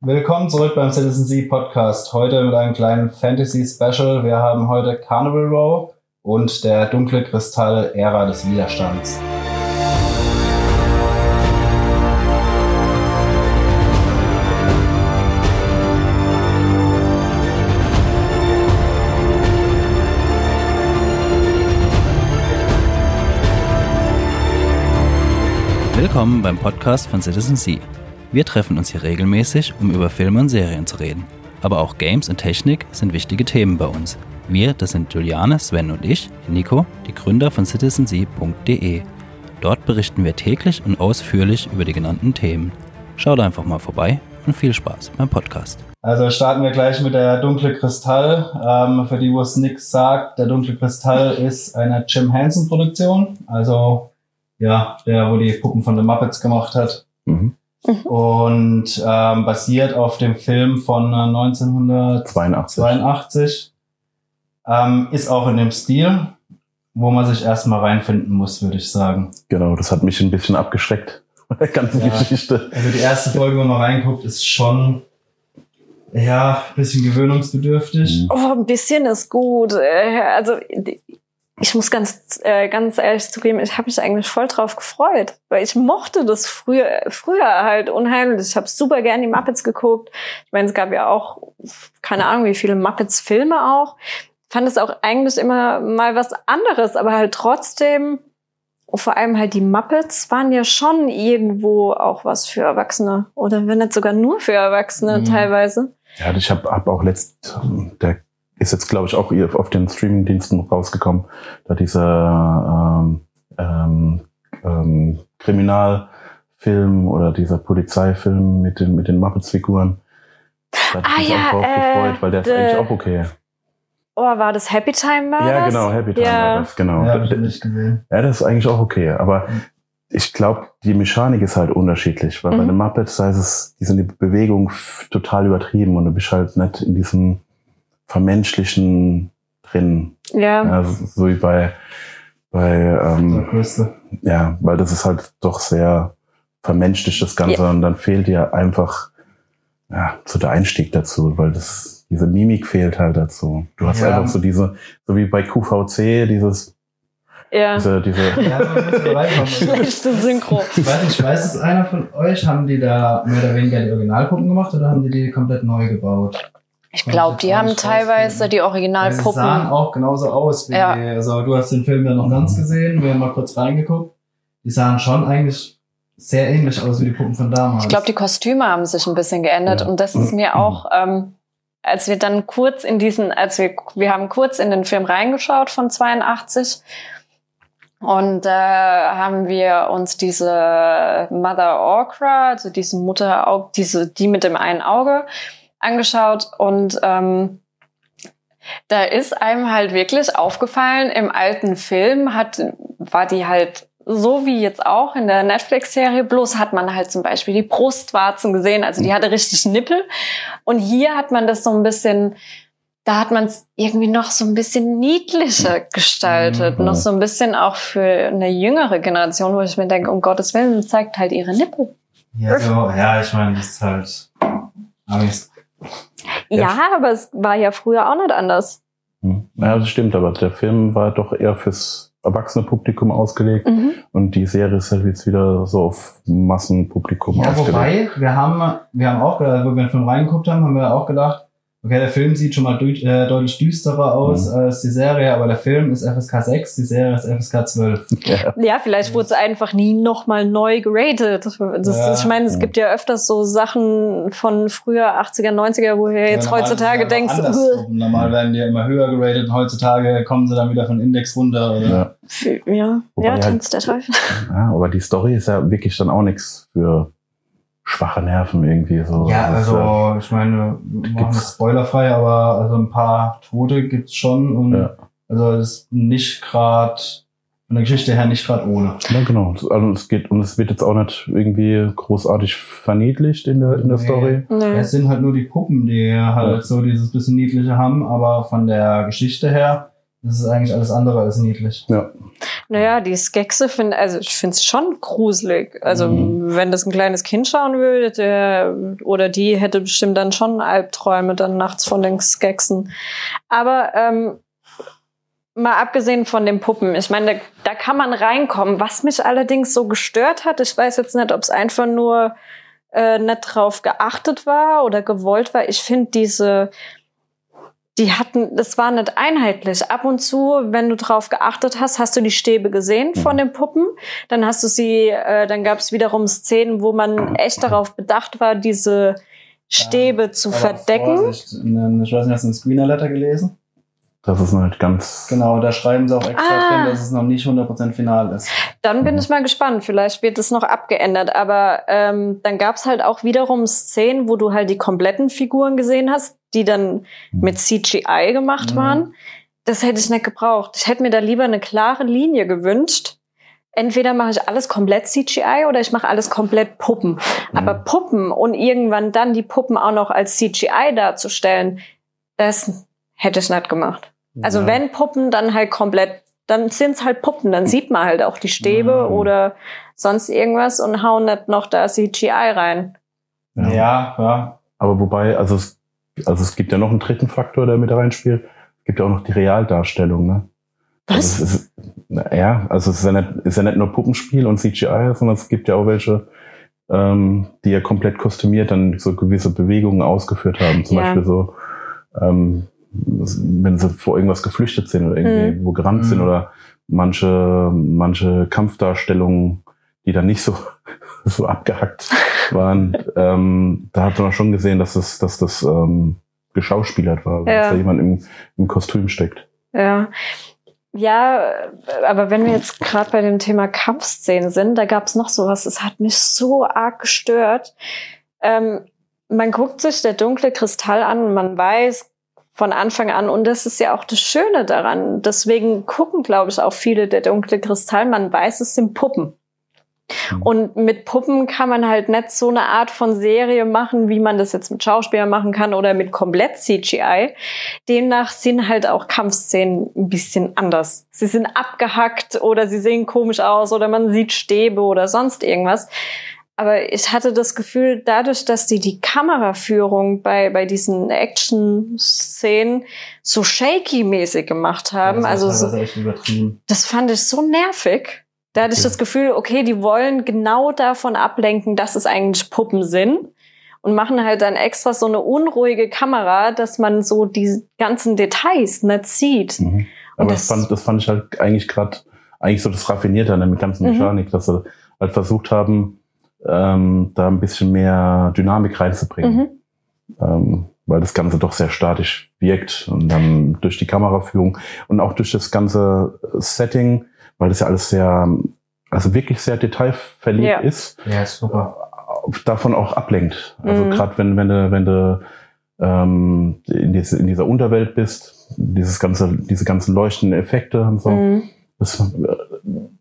Willkommen zurück beim Citizen C Podcast. Heute mit einem kleinen Fantasy Special. Wir haben heute Carnival Row und der dunkle Kristall Ära des Widerstands. Willkommen beim Podcast von Citizen C. Wir treffen uns hier regelmäßig, um über Filme und Serien zu reden. Aber auch Games und Technik sind wichtige Themen bei uns. Wir, das sind Juliane, Sven und ich, Nico, die Gründer von citizensea.de. Dort berichten wir täglich und ausführlich über die genannten Themen. Schaut einfach mal vorbei und viel Spaß beim Podcast. Also starten wir gleich mit der Dunkle Kristall. Ähm, für die, wo es nichts sagt, der Dunkle Kristall ist eine Jim Henson Produktion. Also ja, der, wo die Puppen von den Muppets gemacht hat. Mhm. Mhm. Und ähm, basiert auf dem Film von 1982. 82. Ähm, ist auch in dem Stil, wo man sich erstmal reinfinden muss, würde ich sagen. Genau, das hat mich ein bisschen abgeschreckt von der ganzen ja, Geschichte. Also die erste Folge, wo man reinguckt, ist schon ja, ein bisschen gewöhnungsbedürftig. Oh, ein bisschen ist gut. Äh, also ich muss ganz, äh, ganz ehrlich zugeben, ich habe mich eigentlich voll drauf gefreut, weil ich mochte das früher, früher halt unheimlich. Ich habe super gern die Muppets geguckt. Ich meine, es gab ja auch keine Ahnung, wie viele Muppets-Filme auch. Fand es auch eigentlich immer mal was anderes, aber halt trotzdem, vor allem halt die Muppets waren ja schon irgendwo auch was für Erwachsene oder wenn nicht sogar nur für Erwachsene mhm. teilweise. Ja, ich habe hab auch letzt der ist jetzt, glaube ich, auch auf den Streamingdiensten rausgekommen, da dieser ähm, ähm, ähm, Kriminalfilm oder dieser Polizeifilm mit den, mit den Muppets-Figuren. Da ah, ich ja, auch drauf äh, gefreut, weil der ist eigentlich auch okay. Oh, war das Happy Time Murders? Ja, genau, Happy Time ja. Murders, genau. Ja, ich nicht gesehen. ja, das ist eigentlich auch okay, aber ich glaube, die Mechanik ist halt unterschiedlich, weil mhm. bei den Muppets da ist es, die sind die Bewegung total übertrieben und du bist halt nicht in diesem Vermenschlichen drin. Ja. ja so wie bei, bei ähm, ja, weil das ist halt doch sehr vermenschlicht, das Ganze, ja. und dann fehlt dir einfach ja, so der Einstieg dazu, weil das, diese Mimik fehlt halt dazu. Du hast ja. einfach so diese, so wie bei QVC, dieses ja. Diese, diese ja, Schlechte Synchro. Ich weiß nicht, weiß es einer von euch? Haben die da mehr oder weniger die Originalpuppen gemacht oder haben die die komplett neu gebaut? Ich glaube, die haben teilweise die Originalpuppen. Die sahen auch genauso aus wie, ja. also du hast den Film ja noch ganz gesehen, wir haben mal kurz reingeguckt. Die sahen schon eigentlich sehr ähnlich aus wie die Puppen von damals. Ich glaube, die Kostüme haben sich ein bisschen geändert ja. und das ist mir auch, ähm, als wir dann kurz in diesen, als wir, wir haben kurz in den Film reingeschaut von 82 und äh, haben wir uns diese Mother Orcra, also diesen Mutter, diese, die mit dem einen Auge, angeschaut und ähm, da ist einem halt wirklich aufgefallen, im alten Film hat, war die halt so wie jetzt auch in der Netflix-Serie, bloß hat man halt zum Beispiel die Brustwarzen gesehen, also die hatte richtig Nippel. Und hier hat man das so ein bisschen, da hat man es irgendwie noch so ein bisschen niedlicher gestaltet, mhm. noch so ein bisschen auch für eine jüngere Generation, wo ich mir denke, um Gottes Willen, zeigt halt ihre Nippel. Ja, so, ja ich meine, das ist halt, ja, aber es war ja früher auch nicht anders. Hm. Ja, das stimmt, aber der Film war doch eher fürs erwachsene Publikum ausgelegt mhm. und die Serie ist halt jetzt wieder so auf Massenpublikum ja, ausgelegt. Wobei, wir haben, wir haben auch, wo wir den Film reingeguckt haben, haben wir auch gedacht, Okay, der Film sieht schon mal äh, deutlich düsterer aus mhm. als die Serie, aber der Film ist FSK 6, die Serie ist FSK 12. Ja, ja vielleicht wurde es einfach nie nochmal neu geratet. Das, ja. Ich meine, es gibt ja öfters so Sachen von früher 80er, 90er, wo du jetzt ja, heutzutage denkst. Normal werden die ja immer höher geratet und heutzutage kommen sie dann wieder von Index runter. Oder? Ja, ja, ja Tanz der Teufel. Ja, aber die Story ist ja wirklich dann auch nichts für schwache Nerven irgendwie so. Ja, also ja, ich meine, wir machen das spoilerfrei, aber also ein paar Tote gibt's schon und ja. also es ist nicht gerade von der Geschichte her nicht gerade ohne. Ja, genau. Also es geht und es wird jetzt auch nicht irgendwie großartig verniedlicht in der in der nee. Story. Nee. Es sind halt nur die Puppen, die halt ja. so dieses bisschen niedliche haben, aber von der Geschichte her Das ist eigentlich alles andere als niedlich. Ja. Naja, die Skexe finde, also ich finde es schon gruselig. Also mhm. wenn das ein kleines Kind schauen würde, der oder die hätte bestimmt dann schon Albträume dann nachts von den Skeksen. Aber ähm, mal abgesehen von den Puppen, ich meine, da, da kann man reinkommen. Was mich allerdings so gestört hat, ich weiß jetzt nicht, ob es einfach nur äh, nicht drauf geachtet war oder gewollt war. Ich finde diese die hatten, das war nicht einheitlich. Ab und zu, wenn du drauf geachtet hast, hast du die Stäbe gesehen von mhm. den Puppen. Dann hast du sie, äh, dann gab es wiederum Szenen, wo man echt darauf bedacht war, diese Stäbe ja, zu verdecken. Vorsicht. Ich weiß nicht, hast du ein Screener-Letter gelesen? Das ist halt ganz. Genau, da schreiben sie auch extra ah. drin, dass es noch nicht 100% final ist. Dann bin mhm. ich mal gespannt. Vielleicht wird es noch abgeändert. Aber ähm, dann gab es halt auch wiederum Szenen, wo du halt die kompletten Figuren gesehen hast, die dann mhm. mit CGI gemacht mhm. waren. Das hätte ich nicht gebraucht. Ich hätte mir da lieber eine klare Linie gewünscht. Entweder mache ich alles komplett CGI oder ich mache alles komplett Puppen. Mhm. Aber Puppen und irgendwann dann die Puppen auch noch als CGI darzustellen, das hätte ich nicht gemacht. Also ja. wenn Puppen, dann halt komplett, dann sind's halt Puppen, dann sieht man halt auch die Stäbe ja. oder sonst irgendwas und hauen nicht noch da CGI rein. Ja, ja. ja. Aber wobei, also es, also es gibt ja noch einen dritten Faktor, der mit reinspielt. Es gibt ja auch noch die Realdarstellung, ne? Was? Also es ist, ja, also es ist ja, nicht, ist ja nicht nur Puppenspiel und CGI, sondern es gibt ja auch welche, ähm, die ja komplett kostümiert dann so gewisse Bewegungen ausgeführt haben. Zum ja. Beispiel so, ähm, wenn sie vor irgendwas geflüchtet sind oder irgendwie mhm. wo gerannt mhm. sind oder manche, manche Kampfdarstellungen, die dann nicht so, so abgehackt waren, ähm, da hat man schon gesehen, dass das, dass das ähm, geschauspielert war, ja. dass da jemand im, im Kostüm steckt. Ja. Ja, aber wenn wir jetzt gerade bei dem Thema Kampfszenen sind, da gab es noch sowas, das hat mich so arg gestört. Ähm, man guckt sich der dunkle Kristall an und man weiß, von Anfang an. Und das ist ja auch das Schöne daran. Deswegen gucken, glaube ich, auch viele der dunkle Kristall. Man weiß, es sind Puppen. Mhm. Und mit Puppen kann man halt nicht so eine Art von Serie machen, wie man das jetzt mit Schauspielern machen kann oder mit komplett CGI. Demnach sind halt auch Kampfszenen ein bisschen anders. Sie sind abgehackt oder sie sehen komisch aus oder man sieht Stäbe oder sonst irgendwas. Aber ich hatte das Gefühl, dadurch, dass die die Kameraführung bei, bei diesen Action-Szenen so shaky-mäßig gemacht haben, ja, also so, das fand ich so nervig. Da hatte okay. ich das Gefühl, okay, die wollen genau davon ablenken, dass es eigentlich Puppen sind und machen halt dann extra so eine unruhige Kamera, dass man so die ganzen Details nicht sieht. Mhm. Aber das, das, fand, das fand ich halt eigentlich gerade eigentlich so das Raffinierte an der ganzen mhm. Mechanik, mhm. dass sie halt versucht haben, ähm, da ein bisschen mehr Dynamik reinzubringen. Mhm. Ähm, weil das Ganze doch sehr statisch wirkt und dann durch die Kameraführung und auch durch das ganze Setting, weil das ja alles sehr, also wirklich sehr detailverliebt ja. ist, ja, super. davon auch ablenkt. Also mhm. gerade wenn, wenn du, wenn du ähm, in, diese, in dieser Unterwelt bist, dieses ganze, diese ganzen leuchtenden Effekte und so, mhm. das äh,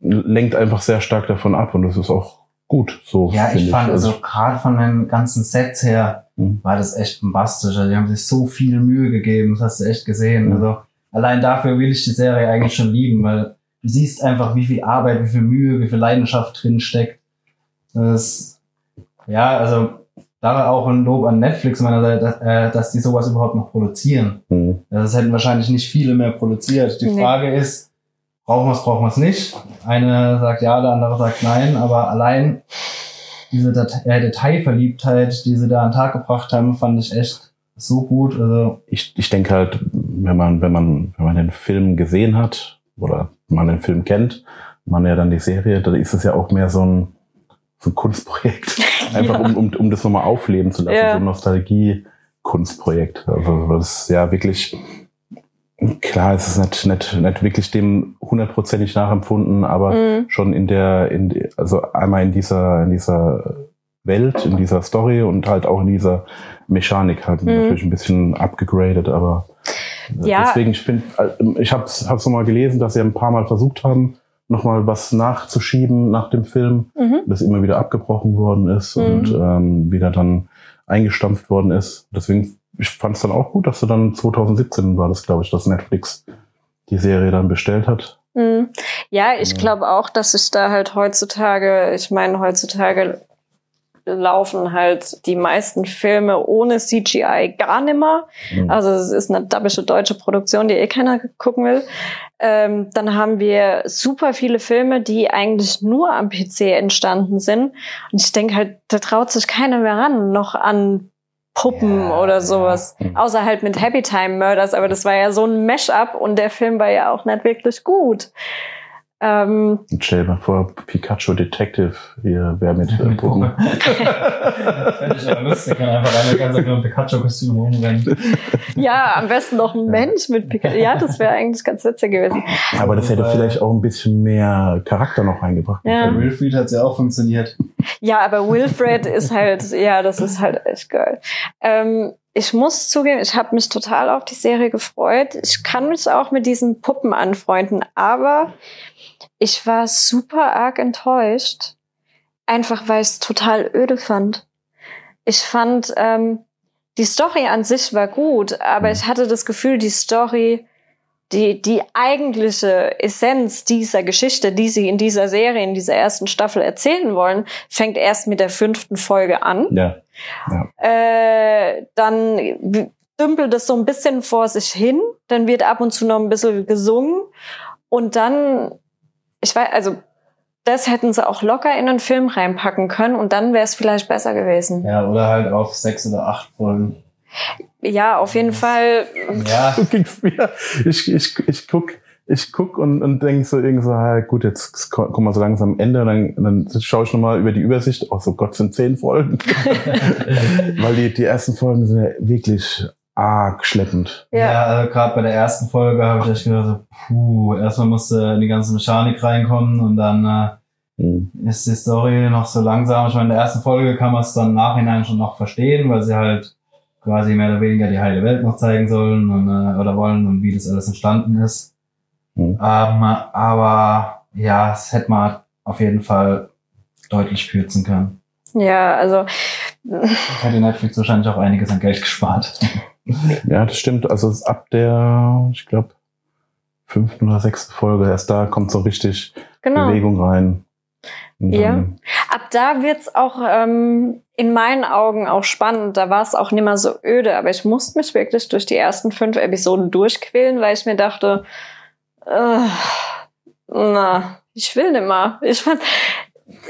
lenkt einfach sehr stark davon ab und das ist auch gut. So ja, ich fand, ich. also, also gerade von den ganzen Sets her mhm. war das echt bombastisch. Also, die haben sich so viel Mühe gegeben, das hast du echt gesehen. Mhm. Also allein dafür will ich die Serie eigentlich schon lieben, weil du siehst einfach, wie viel Arbeit, wie viel Mühe, wie viel Leidenschaft drin steckt. Das, ja, also da auch ein Lob an Netflix meiner Seite, äh, dass die sowas überhaupt noch produzieren. Mhm. Das hätten wahrscheinlich nicht viele mehr produziert. Die nee. Frage ist, brauchen wir es, brauchen wir es nicht. Eine sagt ja, der andere sagt nein, aber allein diese Dat äh, Detailverliebtheit, die sie da an den Tag gebracht haben, fand ich echt so gut. Also ich, ich denke halt, wenn man, wenn man, wenn man den Film gesehen hat oder man den Film kennt, man ja dann die Serie, dann ist es ja auch mehr so ein, so ein Kunstprojekt. Einfach ja. um, um, um das nochmal aufleben zu lassen, ja. so ein Nostalgie-Kunstprojekt. Also das ist ja wirklich Klar, es ist nicht, nicht, nicht wirklich dem hundertprozentig nachempfunden, aber mhm. schon in der, in also einmal in dieser, in dieser Welt, in dieser Story und halt auch in dieser Mechanik halt mhm. natürlich ein bisschen abgegradet, aber äh, ja. deswegen, ich finde, äh, ich habe es hab's nochmal gelesen, dass sie ein paar Mal versucht haben, nochmal was nachzuschieben nach dem Film, mhm. das immer wieder abgebrochen worden ist mhm. und ähm, wieder dann eingestampft worden ist. Deswegen ich fand es dann auch gut, dass du dann 2017 war das, glaube ich, dass Netflix die Serie dann bestellt hat. Mhm. Ja, ich glaube auch, dass sich da halt heutzutage, ich meine, heutzutage laufen halt die meisten Filme ohne CGI gar nimmer. Mhm. Also es ist eine dabische deutsche Produktion, die eh keiner gucken will. Ähm, dann haben wir super viele Filme, die eigentlich nur am PC entstanden sind. Und ich denke halt, da traut sich keiner mehr ran, noch an Puppen ja, oder sowas. Ja. Mhm. Außer halt mit Happy Time Murders, aber das war ja so ein Mash-up und der Film war ja auch nicht wirklich gut. Ähm, Stell dir mal vor, Pikachu Detective hier, wer mit äh, Puppen. Fände ich aber lustig, wenn einfach einer ganz nur Pikachu-Kostüm rumrennt. Ja, am besten noch ein Mensch mit Pikachu. Ja, das wäre eigentlich ganz witzig gewesen. Aber das hätte vielleicht auch ein bisschen mehr Charakter noch reingebracht. Ja. Bei Wilfried hat es ja auch funktioniert. Ja, aber Wilfred ist halt, ja, das ist halt echt geil. Ähm, ich muss zugeben, ich habe mich total auf die Serie gefreut. Ich kann mich auch mit diesen Puppen anfreunden, aber ich war super arg enttäuscht, einfach weil ich es total öde fand. Ich fand, ähm, die Story an sich war gut, aber ich hatte das Gefühl, die Story, die, die eigentliche Essenz dieser Geschichte, die sie in dieser Serie, in dieser ersten Staffel erzählen wollen, fängt erst mit der fünften Folge an. Ja. ja. Äh, dann dümpelt es so ein bisschen vor sich hin, dann wird ab und zu noch ein bisschen gesungen und dann ich weiß, also das hätten sie auch locker in einen Film reinpacken können und dann wäre es vielleicht besser gewesen. Ja, oder halt auf sechs oder acht Folgen. Ja, auf jeden Fall. Ja. So ging's mir. Ich, ich, ich guck, ich guck und, und denk so irgendwie so, ah, gut, jetzt kommen wir so langsam am Ende, dann, dann schaue ich nochmal über die Übersicht. Oh, so Gott, sind zehn Folgen. Weil die, die ersten Folgen sind ja wirklich arg schleppend. Ja, ja also gerade bei der ersten Folge habe ich echt gedacht, so, puh, erstmal musste in die ganze Mechanik reinkommen und dann äh, mhm. ist die Story noch so langsam. Ich meine, in der ersten Folge kann man es dann nachhinein schon noch verstehen, weil sie halt quasi mehr oder weniger die heile Welt noch zeigen sollen und, äh, oder wollen und wie das alles entstanden ist. Mhm. Ähm, aber ja, es hätte man auf jeden Fall deutlich kürzen können. Ja, also hätte Netflix wahrscheinlich auch einiges an Geld gespart. Ja, das stimmt. Also ab der, ich glaube, fünften oder sechsten Folge, erst da kommt so richtig genau. Bewegung rein. ja. Ab da wird's auch ähm, in meinen Augen auch spannend. Da war es auch nicht mehr so öde, aber ich musste mich wirklich durch die ersten fünf Episoden durchquälen, weil ich mir dachte, äh, na, ich will nicht mehr. Ich fand,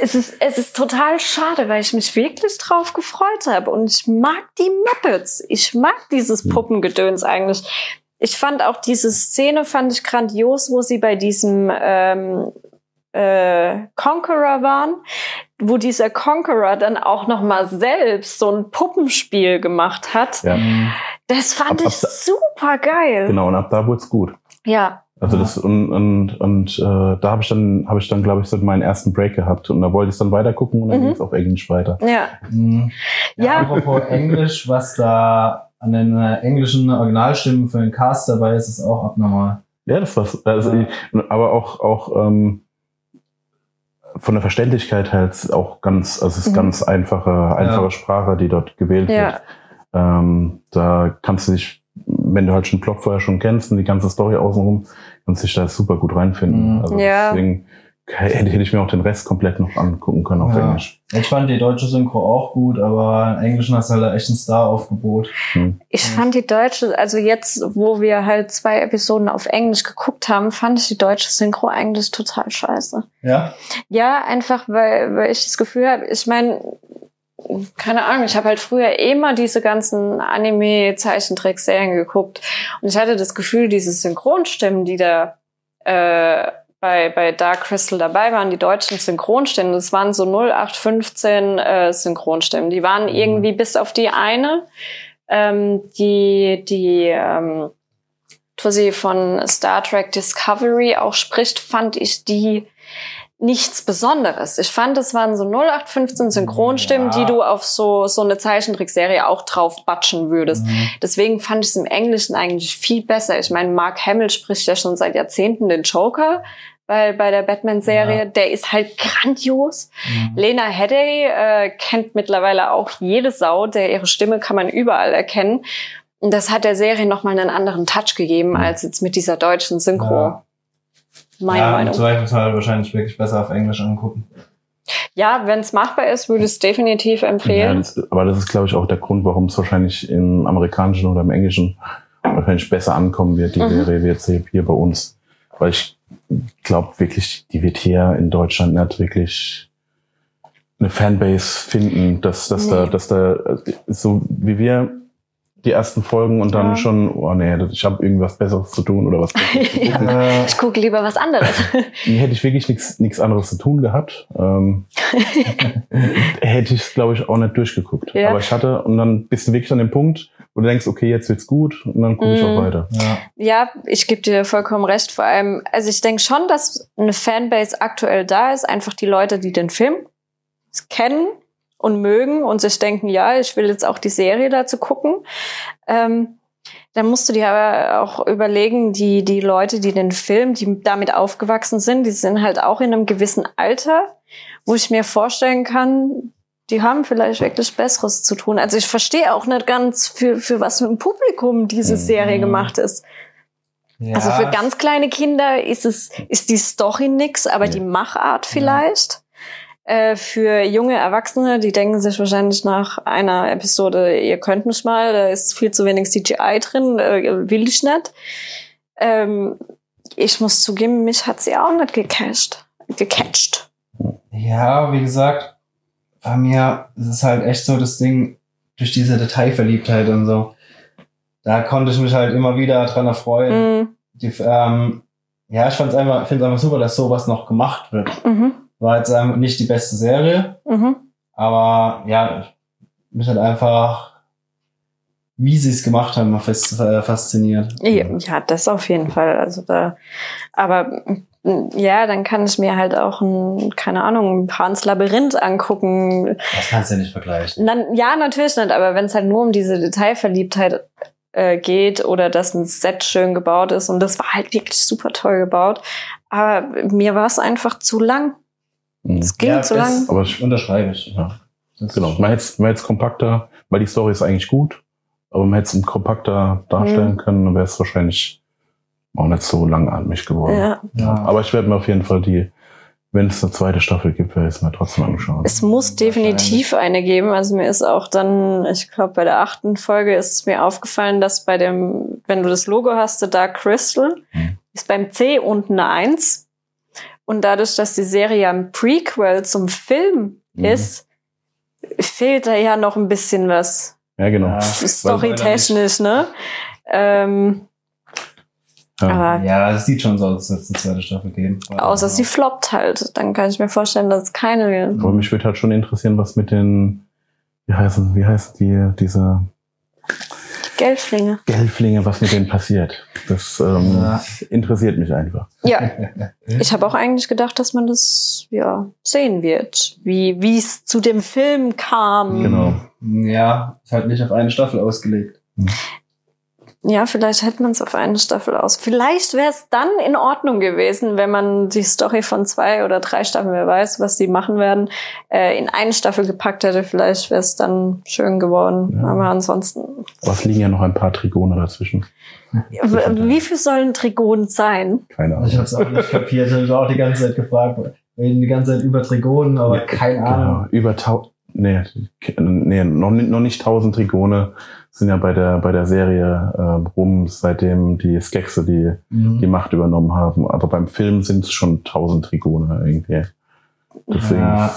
es ist, es ist total schade, weil ich mich wirklich drauf gefreut habe. Und ich mag die Muppets. Ich mag dieses hm. Puppengedöns eigentlich. Ich fand auch diese Szene, fand ich grandios, wo sie bei diesem ähm, äh, Conqueror waren, wo dieser Conqueror dann auch noch mal selbst so ein Puppenspiel gemacht hat. Ja. Das fand ab, ich ab super geil. Genau, und ab da wurde es gut. Ja, also das und und und äh, da habe ich dann habe ich dann glaube ich so meinen ersten Break gehabt und da wollte ich dann weiter gucken und dann mhm. ging es auf Englisch weiter. Ja. Mhm. Ja. ja. Apropos Englisch, was da an den äh, englischen Originalstimmen für den Cast dabei ist, ist auch abnormal. Ja, das war also ja. aber auch auch ähm, von der Verständlichkeit halt auch ganz also es ist mhm. ganz einfache einfache ja. Sprache, die dort gewählt ja. wird. Ähm, da kannst du dich wenn du halt schon Plot vorher schon kennst und die ganze Story außenrum, du dich da super gut reinfinden. Mhm. Also ja. deswegen hätte ich mir auch den Rest komplett noch angucken können auf ja. Englisch. Ich fand die deutsche Synchro auch gut, aber im Englischen hast du halt echt ein Star-Aufgebot. Hm. Ich fand die deutsche, also jetzt, wo wir halt zwei Episoden auf Englisch geguckt haben, fand ich die deutsche Synchro eigentlich total scheiße. Ja? Ja, einfach, weil, weil ich das Gefühl habe, ich meine, keine Ahnung, ich habe halt früher immer diese ganzen Anime-Zeichentrickserien geguckt und ich hatte das Gefühl, diese Synchronstimmen, die da äh, bei, bei Dark Crystal dabei waren, die deutschen Synchronstimmen, das waren so 0815 äh, Synchronstimmen. Die waren mhm. irgendwie bis auf die eine, ähm, die, die ähm, Tussi von Star Trek Discovery auch spricht, fand ich die nichts Besonderes. Ich fand, es waren so 0815 Synchronstimmen, ja. die du auf so, so eine Zeichentrickserie auch drauf batschen würdest. Mhm. Deswegen fand ich es im Englischen eigentlich viel besser. Ich meine, Mark Hamill spricht ja schon seit Jahrzehnten den Joker bei, bei der Batman-Serie. Ja. Der ist halt grandios. Mhm. Lena Headey äh, kennt mittlerweile auch jede Sau, der ihre Stimme kann man überall erkennen. das hat der Serie nochmal einen anderen Touch gegeben, mhm. als jetzt mit dieser deutschen Synchro. Ja. Meine ja, Meinung. Im Zweifelsfall wahrscheinlich wirklich besser auf Englisch angucken. Ja, wenn es machbar ist, würde ich es definitiv empfehlen. Ja, das, aber das ist, glaube ich, auch der Grund, warum es wahrscheinlich im amerikanischen oder im englischen wahrscheinlich besser ankommen wird, die mhm. Serie, jetzt hier bei uns. Weil ich glaube wirklich, die wird hier in Deutschland nicht wirklich eine Fanbase finden, dass, dass nee. da, dass da, so wie wir die ersten Folgen und dann ja. schon, oh nee, ich habe irgendwas Besseres zu tun oder was. ja. Ich gucke lieber was anderes. Nee, hätte ich wirklich nichts anderes zu tun gehabt, ähm, hätte ich es, glaube ich, auch nicht durchgeguckt. Ja. Aber ich hatte, und dann bist du wirklich an dem Punkt, wo du denkst, okay, jetzt wird's gut und dann gucke ich auch mhm. weiter. Ja, ja ich gebe dir vollkommen recht. Vor allem, also ich denke schon, dass eine Fanbase aktuell da ist, einfach die Leute, die den Film kennen und mögen und sich denken, ja, ich will jetzt auch die Serie dazu gucken. Ähm, dann musst du dir aber auch überlegen, die, die Leute, die den Film, die damit aufgewachsen sind, die sind halt auch in einem gewissen Alter, wo ich mir vorstellen kann, die haben vielleicht wirklich Besseres zu tun. Also ich verstehe auch nicht ganz, für, für was für ein Publikum diese mhm. Serie gemacht ist. Ja. Also für ganz kleine Kinder ist es, ist die Story nix, aber ja. die Machart vielleicht. Äh, für junge Erwachsene, die denken sich wahrscheinlich nach einer Episode, ihr könnt mich mal, da ist viel zu wenig CGI drin, äh, will ich nicht. Ähm, ich muss zugeben, mich hat sie auch nicht gecatcht. gecatcht. Ja, wie gesagt, bei mir ist es halt echt so das Ding, durch diese Detailverliebtheit und so. Da konnte ich mich halt immer wieder dran erfreuen. Mhm. Die, ähm, ja, ich fand's einfach, finde es einfach super, dass sowas noch gemacht wird. Mhm. War jetzt nicht die beste Serie, mhm. aber ja, mich hat einfach, wie sie es gemacht haben, fast, äh, fasziniert. Ja, ja, das auf jeden Fall. Also da, aber ja, dann kann ich mir halt auch ein, keine Ahnung, ein Pans Labyrinth angucken. Das kannst du ja nicht vergleichen. Dann, ja, natürlich nicht, aber wenn es halt nur um diese Detailverliebtheit äh, geht oder dass ein Set schön gebaut ist und das war halt wirklich super toll gebaut, aber mir war es einfach zu lang. Mhm. Es ging ja, zu lang. Aber ich unterschreibe ich. Ja. genau. Man hätte es kompakter, weil die Story ist eigentlich gut, aber man hätte es kompakter darstellen mhm. können, dann wäre es wahrscheinlich auch nicht so langatmig geworden. Ja. ja. Aber ich werde mir auf jeden Fall die, wenn es eine zweite Staffel gibt, werde ich es mir trotzdem anschauen. Es muss definitiv eine geben. Also mir ist auch dann, ich glaube, bei der achten Folge ist es mir aufgefallen, dass bei dem, wenn du das Logo hast, The Dark Crystal, hm. ist beim C unten eine Eins. Und dadurch, dass die Serie ja ein Prequel zum Film mhm. ist, fehlt da ja noch ein bisschen was. Ja, genau. Ja, Storytechnisch, ne? Ähm, ja. Ja, es sieht schon so aus, als es eine zweite Staffel geben. Außer sie floppt halt. Dann kann ich mir vorstellen, dass es keine. Aber mich würde halt schon interessieren, was mit den, wie heißen, wie heißen die, diese Gelflinge. Gelflinge, was mit denen passiert. Das ähm, ja. interessiert mich einfach. Ja. Ich habe auch eigentlich gedacht, dass man das ja sehen wird, wie wie es zu dem Film kam. Genau. Ja, ist halt nicht auf eine Staffel ausgelegt. Hm. Ja, vielleicht hätte man es auf eine Staffel aus. Vielleicht wäre es dann in Ordnung gewesen, wenn man die Story von zwei oder drei Staffeln, wer weiß, was die machen werden, äh, in eine Staffel gepackt hätte. Vielleicht wäre es dann schön geworden. Ja. Aber ansonsten. Was liegen ja noch ein paar Trigone dazwischen. Wie viel sollen Trigonen sein? Keine Ahnung. Ich habe es auch nicht kapiert. Ich habe auch die ganze Zeit gefragt. Wir reden die ganze Zeit über Trigonen, aber ja, keine genau. Ahnung. Über tau nee, nee, noch, noch nicht tausend Trigone sind ja bei der bei der Serie äh, rum, seitdem die Skexe die mhm. die Macht übernommen haben. Aber beim Film sind es schon tausend Trigone irgendwie. Deswegen. Ja.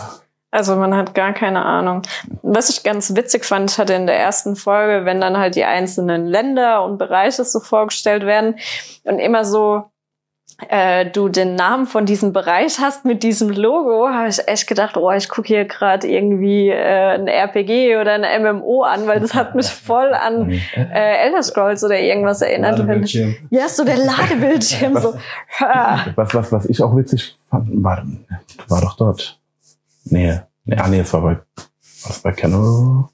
Also man hat gar keine Ahnung. Was ich ganz witzig fand, ich hatte in der ersten Folge, wenn dann halt die einzelnen Länder und Bereiche so vorgestellt werden und immer so äh, du den Namen von diesem Bereich hast mit diesem Logo, habe ich echt gedacht, oh, ich gucke hier gerade irgendwie äh, ein RPG oder ein MMO an, weil das hat mich voll an äh, Elder Scrolls oder irgendwas erinnert. Ladebildschirm. Ja, so der Ladebildschirm. so. Was, was, was ich auch witzig fand, war, war doch dort. Nee, nee, ah, nee, es war bei, was bei Canon?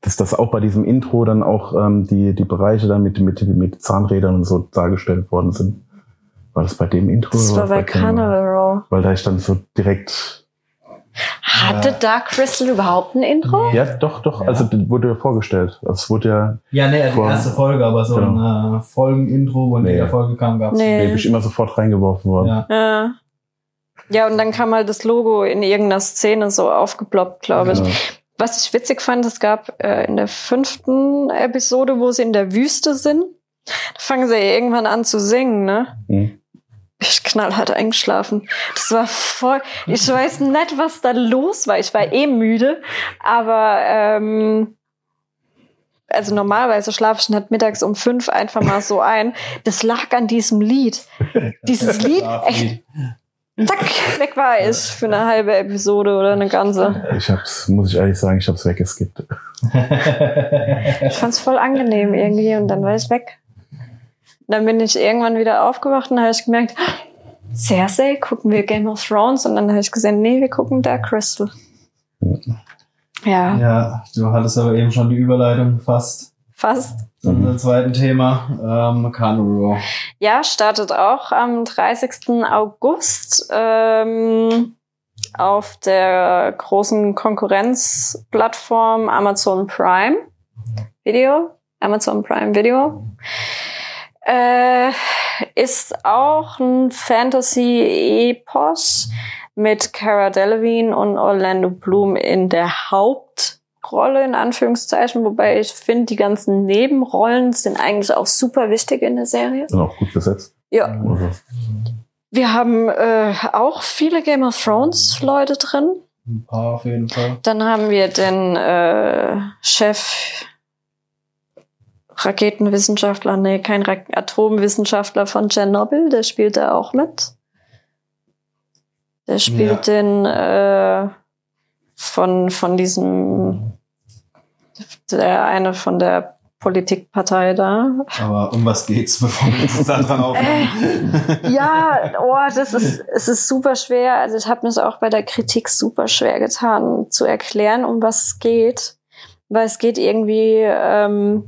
dass das auch bei diesem Intro dann auch ähm, die, die Bereiche dann mit, mit, mit Zahnrädern und so dargestellt worden sind. War das bei dem Intro? Das war bei Carnival Row. Weil da ich dann so direkt Hatte ja. Dark Crystal überhaupt ein Intro? Ja, doch, doch. Ja. Also wurde ja vorgestellt. Also, es wurde ja. Ja, nee, die erste Folge, aber so genau. ein Folgenintro, wo nee. in der Folge kam, gab's. Nee. nee, bin immer sofort reingeworfen worden. Ja. ja. Ja, und dann kam halt das Logo in irgendeiner Szene so aufgeploppt, glaube ich. Genau. Was ich witzig fand, es gab äh, in der fünften Episode, wo sie in der Wüste sind, da fangen sie irgendwann an zu singen, ne? Mhm. Ich knallhart eingeschlafen. Das war voll. Ich weiß nicht, was da los war. Ich war eh müde, aber ähm, also normalerweise schlafe ich nicht mittags um fünf einfach mal so ein. Das lag an diesem Lied. Dieses Lied, echt, zack, weg war ich für eine halbe Episode oder eine ganze. Ich hab's, muss ich ehrlich sagen, ich hab's weggeskippt. ich fand's voll angenehm irgendwie und dann war ich weg. Dann bin ich irgendwann wieder aufgewacht und habe ich gemerkt, Cersei, gucken wir Game of Thrones und dann habe ich gesehen, nee, wir gucken Dark Crystal. Ja. Ja, du hattest aber eben schon die Überleitung fast. Fast. Zum mhm. zweiten Thema, ähm, Carnival Ja, startet auch am 30. August ähm, auf der großen Konkurrenzplattform Amazon Prime Video. Amazon Prime Video. Äh, ist auch ein Fantasy-Epos mit Cara Delevingne und Orlando Bloom in der Haupt Rolle in Anführungszeichen, wobei ich finde, die ganzen Nebenrollen sind eigentlich auch super wichtig in der Serie. Sind auch gut besetzt. Ja. Also. Wir haben äh, auch viele Game of Thrones Leute drin. Ein paar auf jeden Fall. Dann haben wir den äh, Chef Raketenwissenschaftler, nee, kein Ra Atomwissenschaftler von Tschernobyl, der spielt da auch mit. Der spielt ja. den äh, von, von diesem, der eine von der Politikpartei da. Aber um was geht's, bevor wir uns da dran aufnehmen? Äh, ja, oh, das ist, es ist super schwer. Also ich habe mir es auch bei der Kritik super schwer getan, zu erklären, um was es geht. Weil es geht irgendwie, ähm,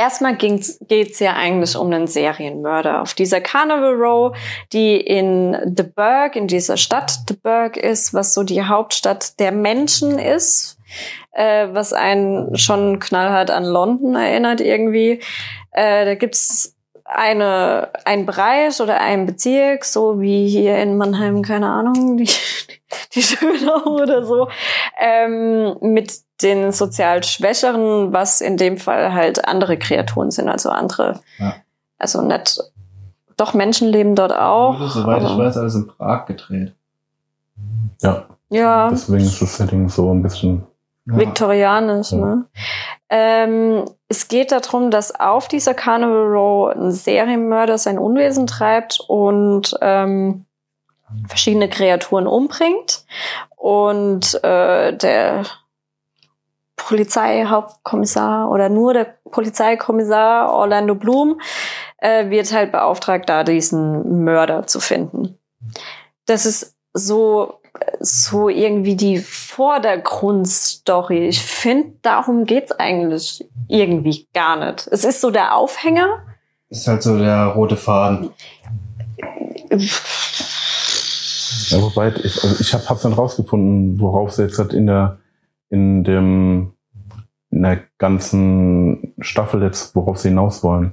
Erstmal geht es ja eigentlich um einen Serienmörder. Auf dieser Carnival Row, die in The Burg, in dieser Stadt The Burg ist, was so die Hauptstadt der Menschen ist, äh, was einen schon knallhart an London erinnert irgendwie. Äh, da gibt's eine, ein Bereich oder ein Bezirk, so wie hier in Mannheim, keine Ahnung, die, die Schönau oder so, ähm, mit den sozial Schwächeren, was in dem Fall halt andere Kreaturen sind, also andere, ja. also nicht, doch Menschen leben dort auch. Wurde, soweit ich weiß, alles in Prag gedreht. Ja. Ja. Deswegen ist das Setting so ein bisschen ja. viktorianisch, ja. ne? Ähm, es geht darum, dass auf dieser Carnival Row ein Serienmörder sein Unwesen treibt und ähm, verschiedene Kreaturen umbringt. Und äh, der Polizeihauptkommissar oder nur der Polizeikommissar Orlando Bloom äh, wird halt beauftragt, da diesen Mörder zu finden. Das ist so so irgendwie die Vordergrundstory. Ich finde, darum geht's eigentlich irgendwie gar nicht. Es ist so der Aufhänger. Ist halt so der rote Faden. Ja, wobei, ich, also ich habe hab's dann rausgefunden, worauf sie jetzt halt in der in dem in der ganzen Staffel jetzt, worauf sie hinaus wollen.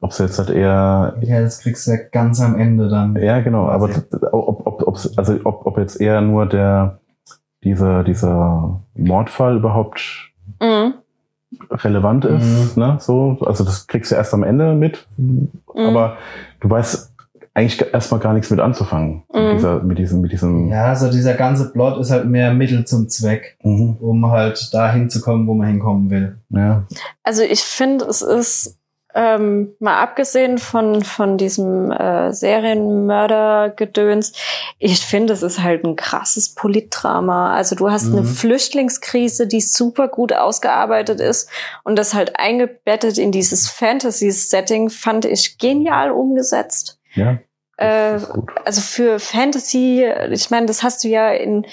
Ob sie jetzt halt eher. Ja, das kriegst du ja ganz am Ende dann. Ja, genau, aber ob, ob, ob, also ob, ob jetzt eher nur der dieser, dieser Mordfall überhaupt mhm. relevant ist, mhm. ne? So, also das kriegst du erst am Ende mit, mhm. aber du weißt eigentlich erstmal gar nichts mit anzufangen. Mhm. Mit, dieser, mit, diesem, mit diesem. Ja, also dieser ganze Plot ist halt mehr Mittel zum Zweck, mhm. um halt da hinzukommen, wo man hinkommen will. Ja. Also ich finde, es ist ähm, mal abgesehen von, von diesem äh, Serienmörder-Gedöns, ich finde, es ist halt ein krasses Politdrama. Also du hast mhm. eine Flüchtlingskrise, die super gut ausgearbeitet ist und das halt eingebettet in dieses Fantasy-Setting, fand ich genial umgesetzt. Ja. Äh, also für Fantasy, ich meine, das hast du ja in,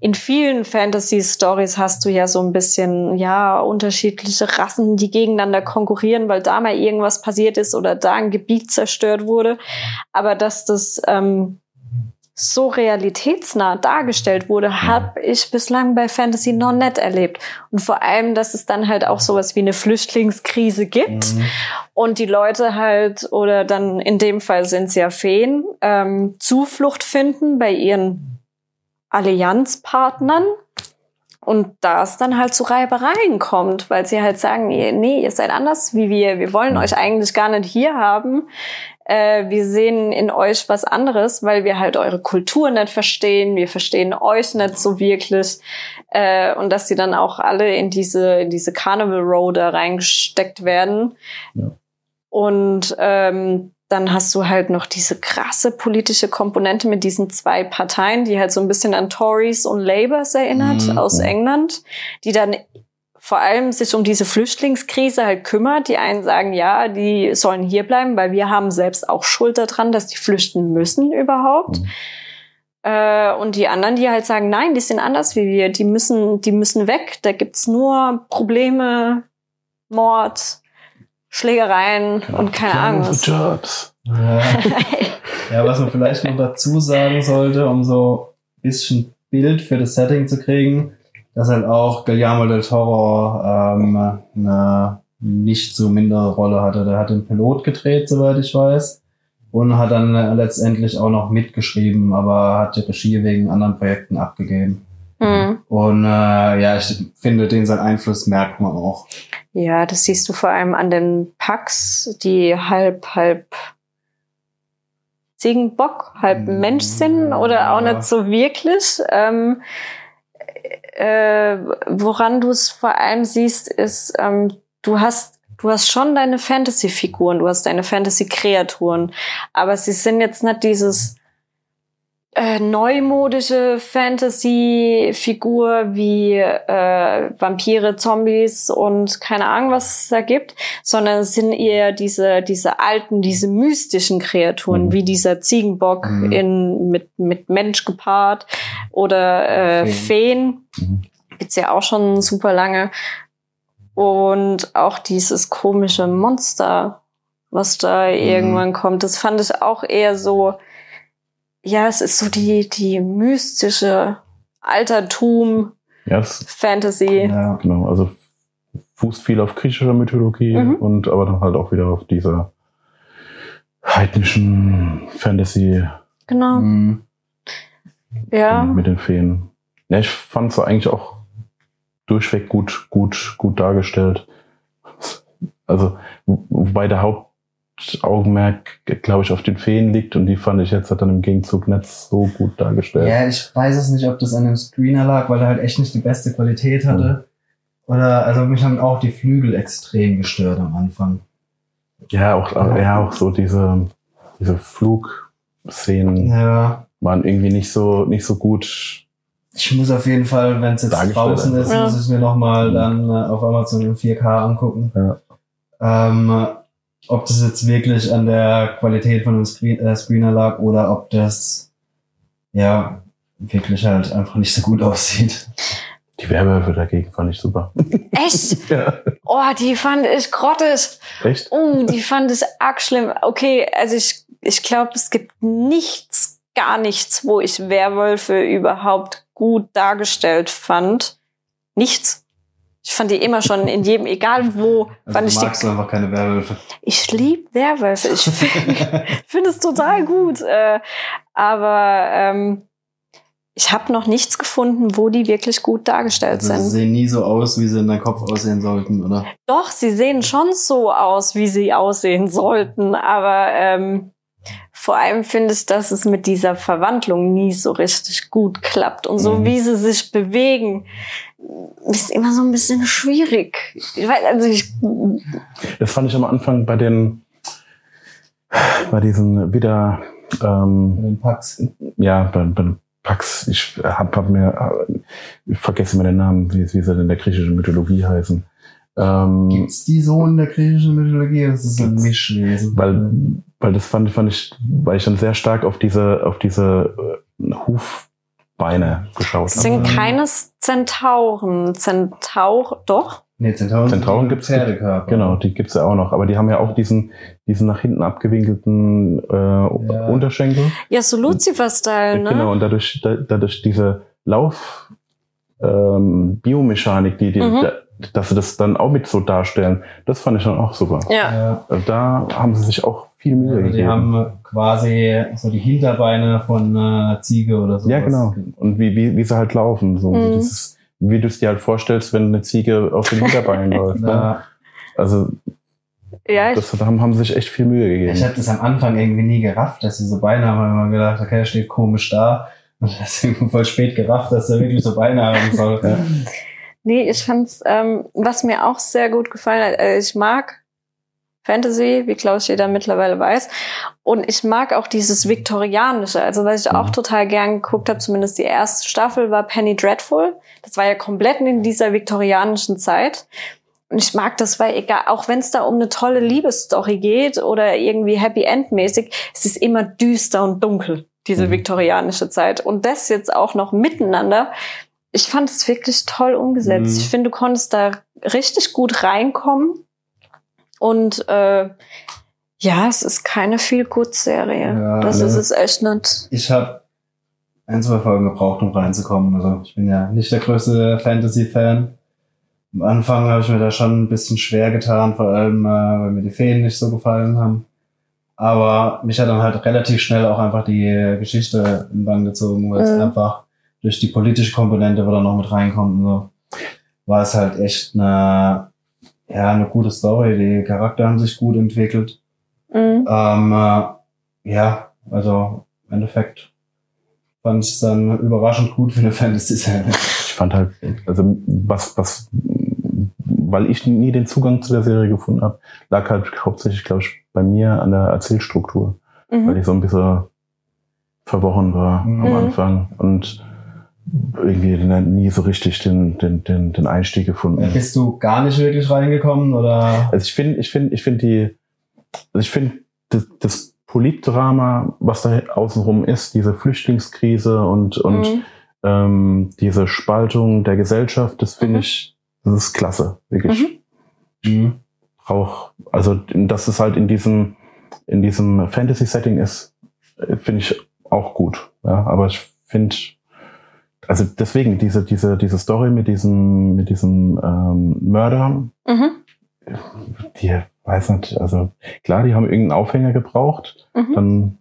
in vielen Fantasy-Stories hast du ja so ein bisschen, ja, unterschiedliche Rassen, die gegeneinander konkurrieren, weil da mal irgendwas passiert ist oder da ein Gebiet zerstört wurde. Aber dass das ähm, so realitätsnah dargestellt wurde, habe ich bislang bei Fantasy noch nicht erlebt. Und vor allem, dass es dann halt auch sowas wie eine Flüchtlingskrise gibt mhm. und die Leute halt, oder dann in dem Fall sind es ja Feen, ähm, Zuflucht finden bei ihren Allianzpartnern. Und da es dann halt zu Reibereien kommt, weil sie halt sagen, nee, ihr seid anders wie wir, wir wollen euch eigentlich gar nicht hier haben äh, wir sehen in euch was anderes, weil wir halt eure Kultur nicht verstehen, wir verstehen euch nicht so wirklich äh, und dass sie dann auch alle in diese in diese Carnival Road da reingesteckt werden. Ja. Und ähm, dann hast du halt noch diese krasse politische Komponente mit diesen zwei Parteien, die halt so ein bisschen an Tories und Labours erinnert mhm. aus England, die dann vor allem sich um diese Flüchtlingskrise halt kümmert. Die einen sagen, ja, die sollen hier bleiben, weil wir haben selbst auch Schuld daran, dass die flüchten müssen überhaupt. Mhm. Äh, und die anderen, die halt sagen, nein, die sind anders wie wir, die müssen, die müssen weg. Da gibt's nur Probleme, Mord, Schlägereien ja, und keine Ahnung. Jobs. Ja. ja, was man vielleicht noch dazu sagen sollte, um so ein bisschen Bild für das Setting zu kriegen dass halt auch Guillermo del Toro ähm, eine nicht so mindere Rolle hatte. Der hat den Pilot gedreht, soweit ich weiß. Und hat dann letztendlich auch noch mitgeschrieben, aber hat die Regie wegen anderen Projekten abgegeben. Mhm. Und äh, ja, ich finde, den sein Einfluss merkt man auch. Ja, das siehst du vor allem an den Packs, die halb, halb Ziegenbock, halb Mensch sind oder auch nicht so wirklich. Ähm, äh, woran du es vor allem siehst, ist, ähm, du hast du hast schon deine Fantasy-Figuren, du hast deine Fantasy-Kreaturen, aber sie sind jetzt nicht dieses äh, neumodische Fantasy-Figur wie äh, Vampire, Zombies und keine Ahnung, was es da gibt, sondern es sind eher diese, diese alten, diese mystischen Kreaturen, mhm. wie dieser Ziegenbock mhm. in, mit, mit Mensch gepaart oder äh, Feen. Feen. Mhm. Gibt's ja auch schon super lange. Und auch dieses komische Monster, was da mhm. irgendwann kommt, das fand ich auch eher so, ja, es ist so die, die mystische Altertum ja, Fantasy. Ja, genau. Also fußt viel auf griechischer Mythologie mhm. und aber dann halt auch wieder auf dieser heidnischen Fantasy. Genau. Mhm. Ja. Mit den Feen. Ja, ich fand es eigentlich auch durchweg gut, gut, gut dargestellt. Also, wobei der Haupt Augenmerk, glaube ich, auf den Feen liegt und die fand ich jetzt dann im Gegenzug nicht so gut dargestellt. Ja, ich weiß es nicht, ob das an dem Screener lag, weil er halt echt nicht die beste Qualität hatte. Mhm. Oder, also mich haben auch die Flügel extrem gestört am Anfang. Ja, auch, ja, auch so diese, diese Flugszenen ja. waren irgendwie nicht so, nicht so gut. Ich muss auf jeden Fall, wenn es jetzt draußen ist, ja. muss ich mir nochmal mhm. dann äh, auf Amazon in 4K angucken. Ja. Ähm, ob das jetzt wirklich an der Qualität von dem Screen, äh, Screener lag oder ob das ja wirklich halt einfach nicht so gut aussieht. Die Werwölfe dagegen fand ich super. Echt? ja. Oh, die fand ich grottig. Echt? Oh, die fand ich arg schlimm. Okay, also ich, ich glaube, es gibt nichts, gar nichts, wo ich Werwölfe überhaupt gut dargestellt fand. Nichts. Ich fand die immer schon in jedem, egal wo, also fand ich die. magst du einfach keine Werwölfe. Ich lieb Werwölfe. Ich finde find es total gut. Äh, aber ähm, ich habe noch nichts gefunden, wo die wirklich gut dargestellt also sind. Sie sehen nie so aus, wie sie in deinem Kopf aussehen sollten, oder? Doch, sie sehen schon so aus, wie sie aussehen sollten. Aber ähm, vor allem finde ich, dass es mit dieser Verwandlung nie so richtig gut klappt. Und so mhm. wie sie sich bewegen, ist immer so ein bisschen schwierig. Ich weiß, also ich das fand ich am Anfang bei den, bei diesen wieder, ähm, Packs. Ja, bei, bei den Pax. Ich hab, hab mir, ich vergesse mir den Namen, wie, wie sie denn in der griechischen Mythologie heißen. Ähm, Gibt's die so in der griechischen Mythologie? Das ist ein Mischwesen. Weil, weil das fand, fand ich, weil ich dann sehr stark auf diese, auf diese äh, Hufbeine geschaut habe. Sind keine Zentauren. Zentaur, doch? Nee, Zentauren, Zentauren gibt's Pferdekörper. Genau, die gibt's ja auch noch. Aber die haben ja auch diesen, diesen nach hinten abgewinkelten äh, ja. Unterschenkel. Ja, so Lucifer-Style, ne? Genau, und dadurch, da, dadurch diese Lauf ähm, Biomechanik, die, die mhm. da, dass sie das dann auch mit so darstellen, das fand ich dann auch super. Ja. Also da haben sie sich auch viel Mühe also gegeben. Die haben quasi so die Hinterbeine von einer Ziege oder so. Ja, genau. Und wie, wie, wie sie halt laufen. So mhm. dieses, wie du es dir halt vorstellst, wenn eine Ziege auf den Hinterbeinen läuft. Ne? Ja. Also ja, das haben, haben sich echt viel Mühe gegeben. Ich habe das am Anfang irgendwie nie gerafft, dass sie so Beine haben, immer gedacht, okay, er steht komisch da. Und das ist voll spät gerafft, dass er wirklich so Beine haben soll. Ja. Nee, ich fand's, ähm, was mir auch sehr gut gefallen hat, äh, ich mag Fantasy, wie Klaus jeder mittlerweile weiß. Und ich mag auch dieses Viktorianische. Also was ich auch mhm. total gern geguckt habe, zumindest die erste Staffel, war Penny Dreadful. Das war ja komplett in dieser viktorianischen Zeit. Und ich mag das, weil egal, auch wenn es da um eine tolle Liebesstory geht oder irgendwie Happy End mäßig, es ist immer düster und dunkel, diese mhm. viktorianische Zeit. Und das jetzt auch noch miteinander. Ich fand es wirklich toll umgesetzt. Mhm. Ich finde, du konntest da richtig gut reinkommen und äh, ja, es ist keine viel gut Serie. Ja, das ne, ist es echt nicht. Ich habe ein, zwei Folgen gebraucht, um reinzukommen. Also ich bin ja nicht der größte Fantasy-Fan. Am Anfang habe ich mir da schon ein bisschen schwer getan, vor allem, äh, weil mir die Feen nicht so gefallen haben. Aber mich hat dann halt relativ schnell auch einfach die Geschichte in Bann gezogen, weil es mhm. einfach durch die politische Komponente, wo da noch mit reinkommt und so, war es halt echt eine ja, eine gute Story. Die Charakter haben sich gut entwickelt. Mhm. Ähm, äh, ja, also im Endeffekt fand ich es dann überraschend gut für eine Fantasy-Serie. Ich fand halt, also was, was, weil ich nie den Zugang zu der Serie gefunden habe, lag halt hauptsächlich, glaube ich, bei mir an der Erzählstruktur. Mhm. Weil ich so ein bisschen verworren war mhm. am Anfang. Und irgendwie nie so richtig den, den, den, den Einstieg gefunden. Bist du gar nicht wirklich reingekommen oder? Also ich finde, ich finde, ich finde die, also ich finde das, das Politdrama, was da außenrum ist, diese Flüchtlingskrise und und mhm. ähm, diese Spaltung der Gesellschaft, das finde mhm. ich, das ist klasse, wirklich. Mhm. mhm. Auch, also dass es halt in diesem in diesem Fantasy-Setting ist, finde ich auch gut. Ja, aber ich finde also deswegen diese diese diese Story mit diesem mit diesem ähm, Mörder, mhm. die weiß nicht, also klar, die haben irgendeinen Aufhänger gebraucht, mhm. dann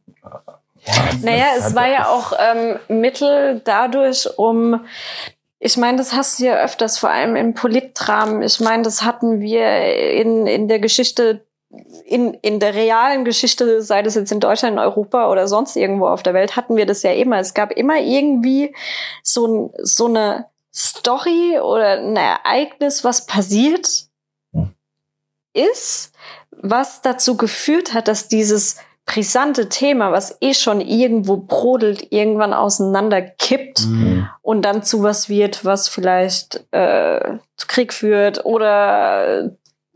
ja, naja, es war ja auch ähm, Mittel dadurch, um ich meine, das hast du ja öfters, vor allem im Politdramen. Ich meine, das hatten wir in, in der Geschichte in, in der realen Geschichte, sei das jetzt in Deutschland, in Europa oder sonst irgendwo auf der Welt, hatten wir das ja immer. Es gab immer irgendwie so, so eine Story oder ein Ereignis, was passiert ist, was dazu geführt hat, dass dieses brisante Thema, was eh schon irgendwo brodelt, irgendwann auseinanderkippt mhm. und dann zu was wird, was vielleicht äh, zu Krieg führt oder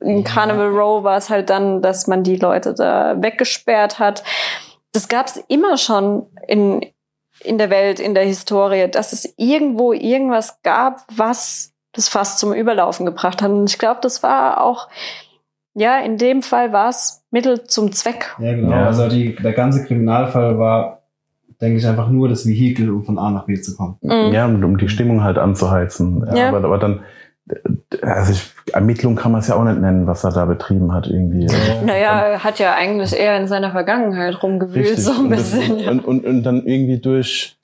in Carnival Row war es halt dann, dass man die Leute da weggesperrt hat. Das gab es immer schon in, in der Welt, in der Historie, dass es irgendwo irgendwas gab, was das fast zum Überlaufen gebracht hat. Und ich glaube, das war auch, ja, in dem Fall war es Mittel zum Zweck. Ja, genau. Ja. Also die, der ganze Kriminalfall war, denke ich, einfach nur das Vehikel, um von A nach B zu kommen. Mhm. Ja, um die Stimmung halt anzuheizen. Ja, ja. Aber, aber dann also ich, Ermittlung kann man es ja auch nicht nennen, was er da betrieben hat irgendwie. Naja, er hat ja eigentlich eher in seiner Vergangenheit rumgewühlt, Richtig. so ein bisschen. Und, und, und, und, dann irgendwie durch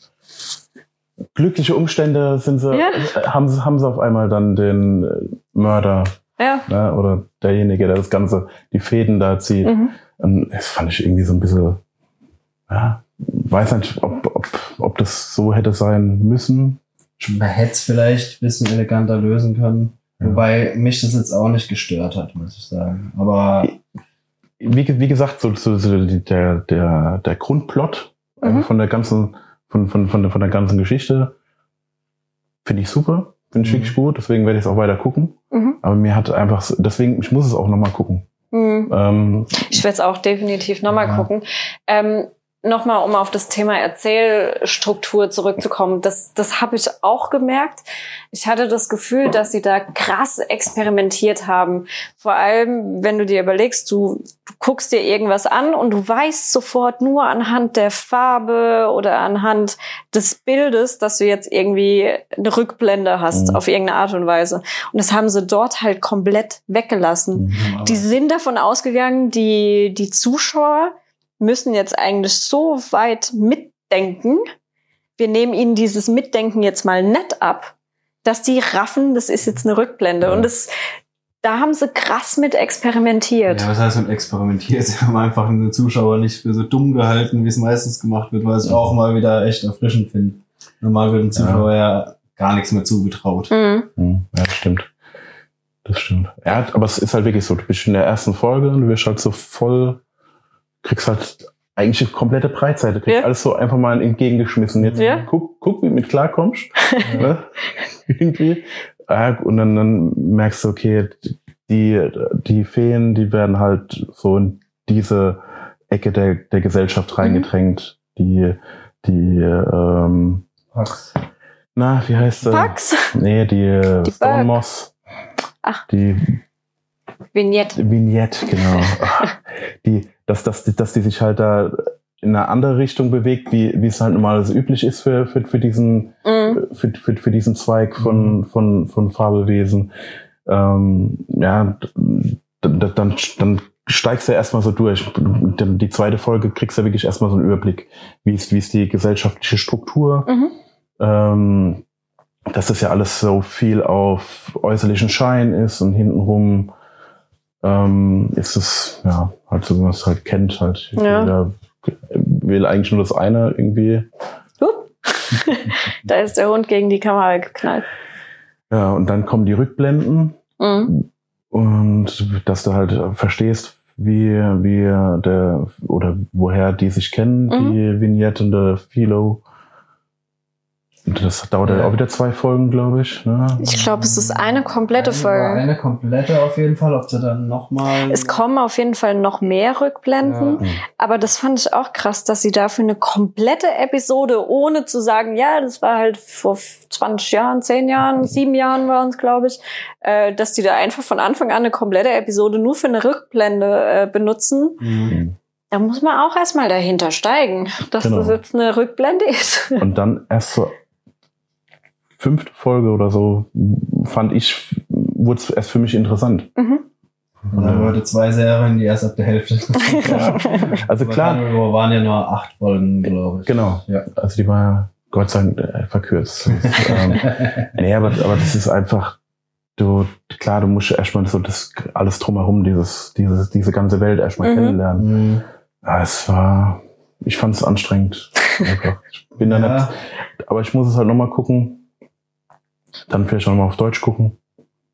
glückliche Umstände sind sie, ja. haben, sie, haben sie auf einmal dann den Mörder ja. Ne, oder derjenige, der das Ganze, die Fäden da zieht. Mhm. Und das fand ich irgendwie so ein bisschen, ja, weiß nicht, ob, ob, ob das so hätte sein müssen. Man hätte es vielleicht ein bisschen eleganter lösen können. Ja. Wobei mich das jetzt auch nicht gestört hat, muss ich sagen. Aber wie, wie gesagt, so, so, so der, der, der Grundplot mhm. von der ganzen, von, von, von, von der ganzen Geschichte finde ich super. Finde ich mhm. wirklich gut, deswegen werde ich es auch weiter gucken. Mhm. Aber mir hat einfach, deswegen, ich muss es auch nochmal gucken. Mhm. Ähm, ich werde es auch definitiv nochmal ja. gucken. Ähm, nochmal, um auf das Thema Erzählstruktur zurückzukommen, das, das habe ich auch gemerkt. Ich hatte das Gefühl, dass sie da krass experimentiert haben. Vor allem, wenn du dir überlegst, du, du guckst dir irgendwas an und du weißt sofort nur anhand der Farbe oder anhand des Bildes, dass du jetzt irgendwie eine Rückblende hast mhm. auf irgendeine Art und Weise. Und das haben sie dort halt komplett weggelassen. Mhm. Die sind davon ausgegangen, die, die Zuschauer müssen jetzt eigentlich so weit mitdenken. Wir nehmen ihnen dieses Mitdenken jetzt mal nett ab, dass die raffen, das ist jetzt eine Rückblende. Ja. Und das, da haben sie krass mit experimentiert. Ja, was heißt mit experimentiert? Sie haben einfach den Zuschauer nicht für so dumm gehalten, wie es meistens gemacht wird, was ich auch mal wieder echt erfrischend finde. Normal wird dem Zuschauer ja, ja gar nichts mehr zugetraut. Mhm. mhm. Ja, das stimmt. Das stimmt. Ja, aber es ist halt wirklich so, du bist in der ersten Folge und du wirst halt so voll kriegst halt eigentlich eine komplette Breitseite, kriegst ja. alles so einfach mal entgegengeschmissen. Jetzt ja. guck, guck, wie du mit klarkommst. ne? Irgendwie. Und dann, dann merkst du, okay, die, die Feen, die werden halt so in diese Ecke der, der Gesellschaft mhm. reingedrängt. Mhm. Die, die, ähm, Pax. Na, wie heißt sie? Pax? Nee, die, die Stone Moss. Ach. Die Vignette. Vignette, genau. die, dass, dass, dass die sich halt da in eine andere Richtung bewegt, wie, wie es halt normalerweise üblich ist für, für, für, diesen, mhm. für, für, für diesen Zweig von, mhm. von, von Fabelwesen. Ähm, ja, dann, dann, dann steigst du ja erstmal so durch. Die zweite Folge kriegst du ja wirklich erstmal so einen Überblick, wie ist, wie ist die gesellschaftliche Struktur. Mhm. Ähm, dass das ja alles so viel auf äußerlichen Schein ist und hintenrum ähm, ist es, ja, halt so, wie man es halt kennt, halt. Ja. Jeder will eigentlich nur das eine irgendwie. da ist der Hund gegen die Kamera geknallt. Ja, und dann kommen die Rückblenden. Mhm. Und dass du halt verstehst, wie, wie der, oder woher die sich kennen, mhm. die Vignette und der Philo. Das dauert ja auch wieder zwei Folgen, glaube ich. Ne? Ich glaube, es ist eine komplette eine, Folge. Eine komplette auf jeden Fall. Ob sie dann nochmal. Es kommen auf jeden Fall noch mehr Rückblenden. Ja. Aber das fand ich auch krass, dass sie dafür eine komplette Episode, ohne zu sagen, ja, das war halt vor 20 Jahren, 10 Jahren, 7 Jahren war uns, glaube ich, äh, dass die da einfach von Anfang an eine komplette Episode nur für eine Rückblende äh, benutzen. Mhm. Da muss man auch erstmal dahinter steigen, dass genau. das jetzt eine Rückblende ist. Und dann erst so fünfte Folge oder so, fand ich, wurde es erst für mich interessant. Mhm. Und dann wurde zwei Serien, die erst ab der Hälfte. ja. Also klar. Wir waren ja nur acht Folgen, glaube ich. Genau. Ja. Also die war Gott sei Dank äh, verkürzt. ähm, nee, aber, aber das ist einfach, du, klar, du musst erstmal so das alles drumherum, dieses, dieses, diese ganze Welt erstmal mhm. kennenlernen. Mhm. Ja, es war, ich fand es anstrengend. Ich bin da ja. nicht, aber ich muss es halt nochmal gucken dann vielleicht auch mal auf Deutsch gucken.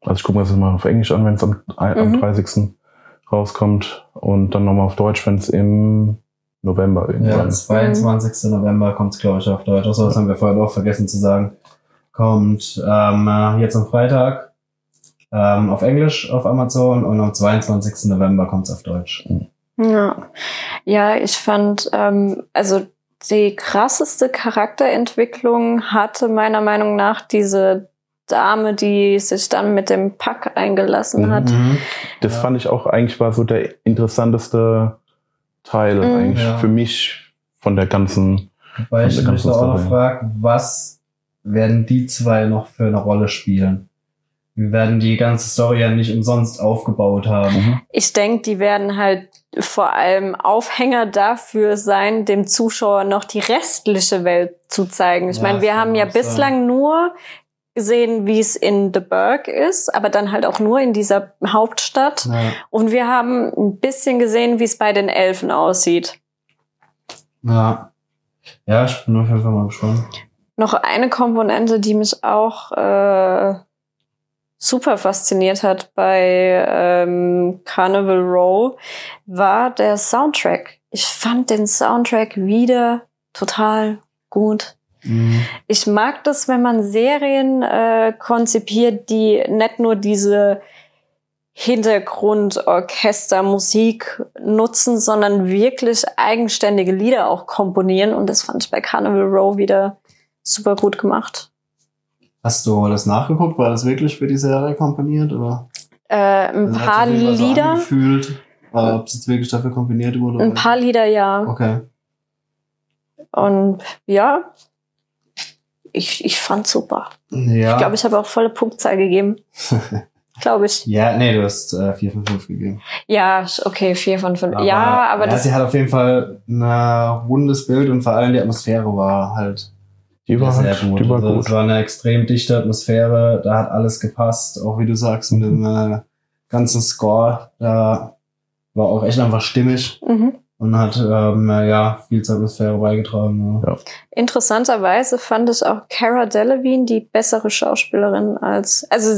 Also ich gucke mir das mal auf Englisch an, wenn es am, am mhm. 30. rauskommt. Und dann nochmal auf Deutsch, wenn es im November irgendwann. Ja, 22. November kommt es, glaube ich, auf Deutsch. Achso, das haben wir vorhin auch vergessen zu sagen. Kommt ähm, äh, jetzt am Freitag ähm, auf Englisch auf Amazon und am 22. November kommt es auf Deutsch. Ja. ja, ich fand, ähm, also die krasseste Charakterentwicklung hatte meiner Meinung nach diese Dame, die sich dann mit dem Pack eingelassen hat. Mhm. Das ja. fand ich auch eigentlich war so der interessanteste Teil mhm. eigentlich ja. für mich von der ganzen. Weil ich mich auch noch frage, was werden die zwei noch für eine Rolle spielen? Wir werden die ganze Story ja nicht umsonst aufgebaut haben. Mhm. Ich denke, die werden halt vor allem Aufhänger dafür sein, dem Zuschauer noch die restliche Welt zu zeigen. Ich ja, meine, wir haben ja bislang sein. nur gesehen, wie es in The Burg ist, aber dann halt auch nur in dieser Hauptstadt. Ja. Und wir haben ein bisschen gesehen, wie es bei den Elfen aussieht. Ja. Ja, ich bin auf jeden Fall mal gespannt. Noch eine Komponente, die mich auch äh, super fasziniert hat bei ähm, Carnival Row, war der Soundtrack. Ich fand den Soundtrack wieder total gut. Mhm. Ich mag das, wenn man Serien äh, konzipiert, die nicht nur diese Hintergrund, Orchester, Musik nutzen, sondern wirklich eigenständige Lieder auch komponieren. Und das fand ich bei Carnival Row wieder super gut gemacht. Hast du das nachgeguckt? War das wirklich für die Serie komponiert? Oder? Äh, ein also paar Lieder. So angefühlt, ob es jetzt wirklich dafür komponiert wurde? Ein paar Lieder, ja. Okay. Und ja, ich, ich fand super. Ja. Ich glaube, ich habe auch volle Punktzahl gegeben. glaube ich. Ja, nee, du hast äh, 4 von 5 gegeben. Ja, okay, 4 von 5. ja, aber ja, das. Sie hat auf jeden Fall ein rundes Bild und vor allem die Atmosphäre war halt. Die war, sehr halt, gut. Die war also, gut. Es war eine extrem dichte Atmosphäre, da hat alles gepasst, auch wie du sagst, mit dem äh, ganzen Score. Da war auch echt einfach stimmig. Mhm und hat ähm, ja viel zur Atmosphäre beigetragen. Ja. Ja. Interessanterweise fand ich auch Cara Delevingne die bessere Schauspielerin als also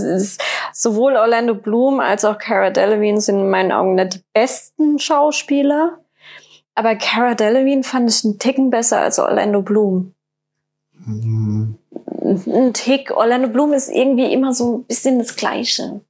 sowohl Orlando Bloom als auch Cara Delevingne sind in meinen Augen nicht die besten Schauspieler, aber Cara Delevingne fand ich einen Ticken besser als Orlando Bloom. Mhm. Ein Tick. Orlando Bloom ist irgendwie immer so ein bisschen das Gleiche.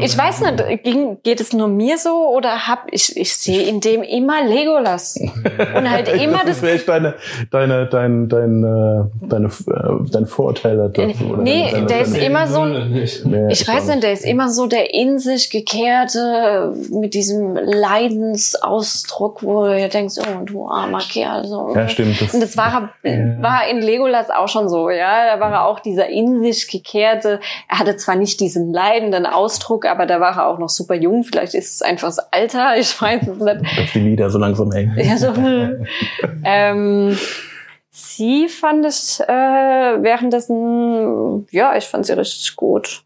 Ich weiß nicht, ging, geht es nur mir so oder hab ich, ich sehe in dem immer Legolas. Und halt immer das. Das ist deine, deine, dein, dein, äh, deine, äh, dein Vorteil dazu, oder Nee, deine, der ist immer so, ich weiß nicht, der ist immer so der in sich gekehrte, mit diesem Leidensausdruck, wo du denkst, oh, du armer Kerl, so. Ja, stimmt. Das Und das war, war in Legolas auch schon so, ja. Da war er auch dieser in sich gekehrte, er hatte zwar nicht diesen leidenden Ausdruck, aber da war er auch noch super jung. Vielleicht ist es einfach das Alter, ich weiß es nicht. Dass die Lieder so langsam hängen. Ja, so. ähm, sie fand ich äh, währenddessen, ja, ich fand sie richtig gut.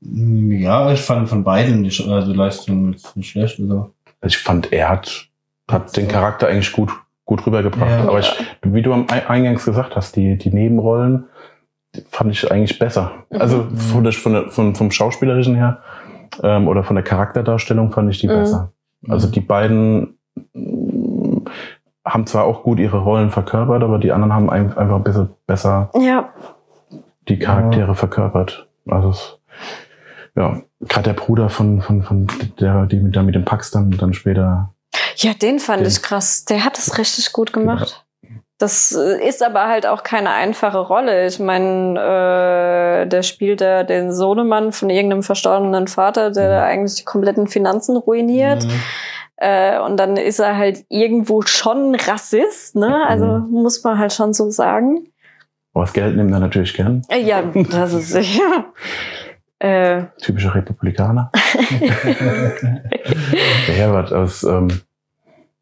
Ja, ich fand von beiden die, also die Leistung nicht schlecht. Also. Ich fand, er hat, hat den Charakter eigentlich gut, gut rübergebracht. Ja. Aber ich, wie du am Eingangs gesagt hast, die, die Nebenrollen, fand ich eigentlich besser. Mhm. Also von der, von der, von, vom Schauspielerischen her ähm, oder von der Charakterdarstellung fand ich die mhm. besser. Also die beiden mm, haben zwar auch gut ihre Rollen verkörpert, aber die anderen haben einfach ein bisschen besser ja. die Charaktere ja. verkörpert. Also es, ja, gerade der Bruder von, von, von der, die mit, da mit dem Pax dann, dann später. Ja, den fand den, ich krass. Der hat es richtig gut gemacht. Das äh, ist aber halt auch keine einfache Rolle. Ich meine, äh, der spielt da den Sohnemann von irgendeinem verstorbenen Vater, der mhm. eigentlich die kompletten Finanzen ruiniert. Mhm. Äh, und dann ist er halt irgendwo schon Rassist, ne? Also mhm. muss man halt schon so sagen. Aber das Geld nimmt er natürlich gern. Äh, ja, das ist sicher. Äh, Typischer Republikaner. der Herbert aus ähm,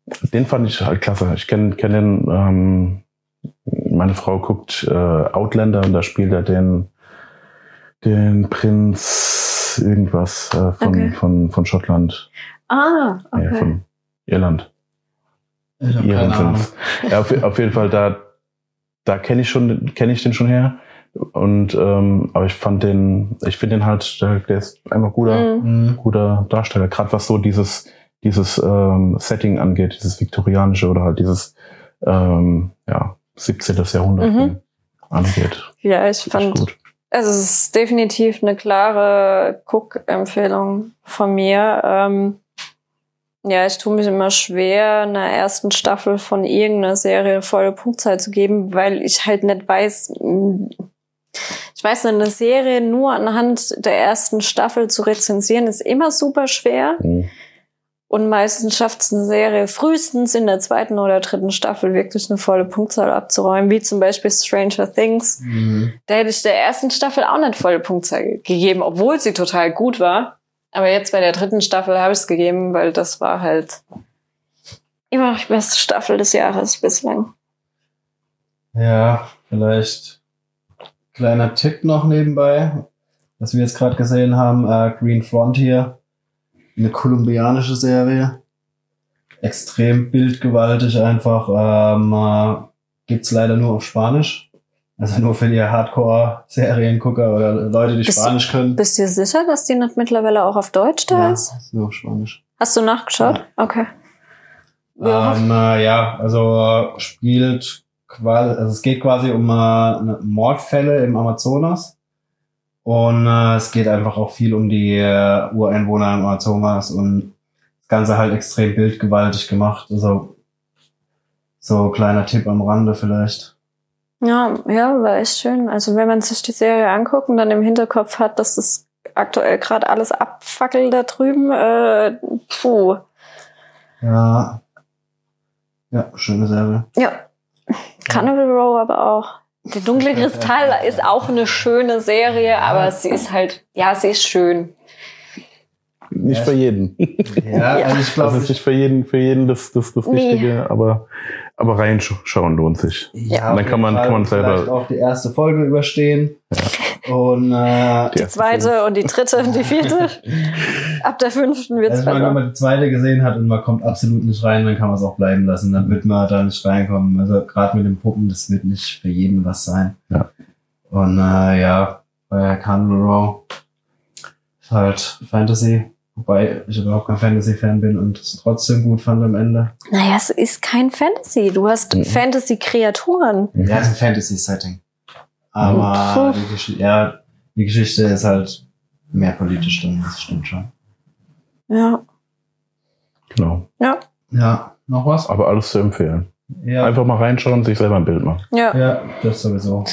den fand ich halt klasse. Ich kenne kenn den, ähm, meine Frau guckt äh, Outlander und da spielt er den, den Prinz irgendwas äh, von, okay. von, von Schottland. Ah, okay. Ja, von Irland. Ihren Prinz. Ja, auf, auf jeden Fall, da, da kenne ich schon, kenne ich den schon her. Und ähm, aber ich fand den, ich finde den halt, der, der ist einfach guter, mhm. guter Darsteller. Gerade was so dieses dieses ähm, Setting angeht, dieses viktorianische oder halt dieses ähm, ja, 17. Jahrhundert mhm. angeht. Ja, ich fand, gut. also es ist definitiv eine klare Cook-Empfehlung von mir. Ähm, ja, ich tue mich immer schwer, einer ersten Staffel von irgendeiner Serie volle Punktzahl zu geben, weil ich halt nicht weiß, ich weiß nicht, eine Serie nur anhand der ersten Staffel zu rezensieren, ist immer super schwer. Mhm. Und meistens schafft es eine Serie frühestens in der zweiten oder dritten Staffel wirklich eine volle Punktzahl abzuräumen, wie zum Beispiel Stranger Things. Mhm. Da hätte ich der ersten Staffel auch nicht volle Punktzahl gegeben, obwohl sie total gut war. Aber jetzt bei der dritten Staffel habe ich es gegeben, weil das war halt immer noch die beste Staffel des Jahres bislang. Ja, vielleicht kleiner Tipp noch nebenbei, was wir jetzt gerade gesehen haben, äh, Green Frontier eine kolumbianische Serie. Extrem bildgewaltig einfach. Ähm, äh, gibt's leider nur auf Spanisch. Also nur für die Hardcore-Seriengucker oder Leute, die bist Spanisch können. Bist du sicher, dass die nicht mittlerweile auch auf Deutsch da ja, ist? ist nur auf Spanisch. Hast du nachgeschaut? Ja. Okay. Ja. Ähm, äh, ja, also spielt quasi, also es geht quasi um äh, Mordfälle im Amazonas. Und äh, es geht einfach auch viel um die äh, Ureinwohner im Amazonas und das Ganze halt extrem bildgewaltig gemacht. Also so kleiner Tipp am Rande vielleicht. Ja, ja, war echt schön. Also wenn man sich die Serie anguckt und dann im Hinterkopf hat, dass es aktuell gerade alles abfackelt da drüben, äh, puh. Ja. Ja, schöne Serie. Ja. Carnival Row aber auch. Der dunkle Kristall ist auch eine schöne Serie, aber sie ist halt, ja, sie ist schön. Nicht ja. für jeden. Ja, also ich glaube. Das ist nicht für jeden, für jeden das, das, das nee. Richtige, aber, aber reinschauen lohnt sich. Ja, und dann kann man, kann man selber. auch die erste Folge überstehen. Ja. Und, äh, die, zweite fünf. und die dritte und die vierte. Ab der fünften wird's also, besser. Wenn man die zweite gesehen hat und man kommt absolut nicht rein, dann kann man es auch bleiben lassen. Dann wird man da nicht reinkommen. Also gerade mit den Puppen, das wird nicht für jeden was sein. Ja. Und äh, ja, bei Carnival Row ist halt Fantasy Wobei ich überhaupt kein Fantasy-Fan bin und es trotzdem gut fand am Ende. Naja, es ist kein Fantasy. Du hast mhm. Fantasy-Kreaturen. Ja, es ist ein Fantasy-Setting. Aber mhm. die, Gesch ja, die Geschichte ist halt mehr politisch dann, das stimmt schon. Ja. Genau. Ja. Ja, noch was? Aber alles zu empfehlen. Ja. Einfach mal reinschauen und sich selber ein Bild machen. Ja. Ja, das sowieso.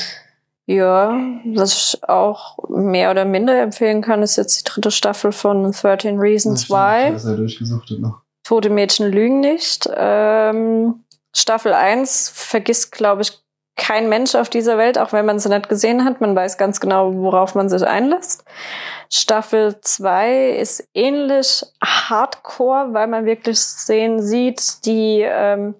Ja, was ich auch mehr oder minder empfehlen kann, ist jetzt die dritte Staffel von 13 Reasons Why. Das er durchgesuchtet noch. Tote Mädchen lügen nicht. Ähm, Staffel 1 vergisst, glaube ich, kein Mensch auf dieser Welt, auch wenn man sie nicht gesehen hat. Man weiß ganz genau, worauf man sich einlässt. Staffel 2 ist ähnlich hardcore, weil man wirklich Szenen sieht, die ähm,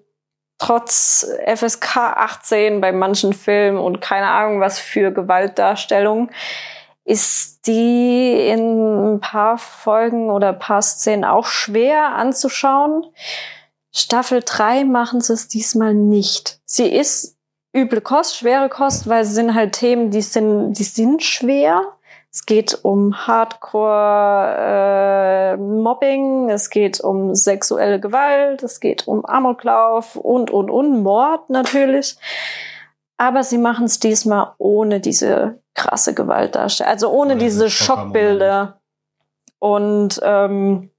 trotz FSK 18 bei manchen Filmen und keine Ahnung was für Gewaltdarstellung, ist die in ein paar Folgen oder ein paar Szenen auch schwer anzuschauen. Staffel 3 machen sie es diesmal nicht. Sie ist üble Kost, schwere Kost, weil es sind halt Themen, die sind, die sind schwer. Es geht um Hardcore-Mobbing, äh, es geht um sexuelle Gewalt, es geht um Amoklauf und, und, und Mord natürlich. Aber sie machen es diesmal ohne diese krasse Gewaltdarstellung, also ohne diese Schockbilder. Und ähm,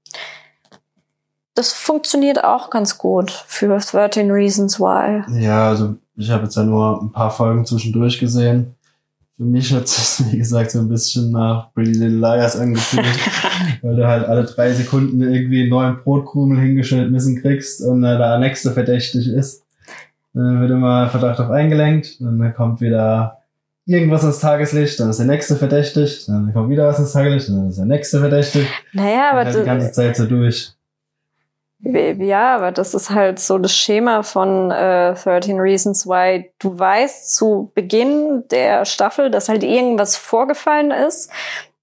das funktioniert auch ganz gut für 13 Reasons Why. Ja, also ich habe jetzt ja nur ein paar Folgen zwischendurch gesehen für mich hat es, wie gesagt, so ein bisschen nach Pretty Little Liars angefühlt, weil du halt alle drei Sekunden irgendwie einen neuen Brotkrumel hingeschnitten kriegst und äh, der nächste verdächtig ist. Dann wird immer Verdacht auf eingelenkt, dann kommt wieder irgendwas ins Tageslicht, dann ist der nächste verdächtig, dann kommt wieder was ins Tageslicht, dann ist der nächste verdächtig. Naja, aber halt die ganze Zeit so durch. Ja, aber das ist halt so das Schema von äh, 13 Reasons Why. Du weißt zu Beginn der Staffel, dass halt irgendwas vorgefallen ist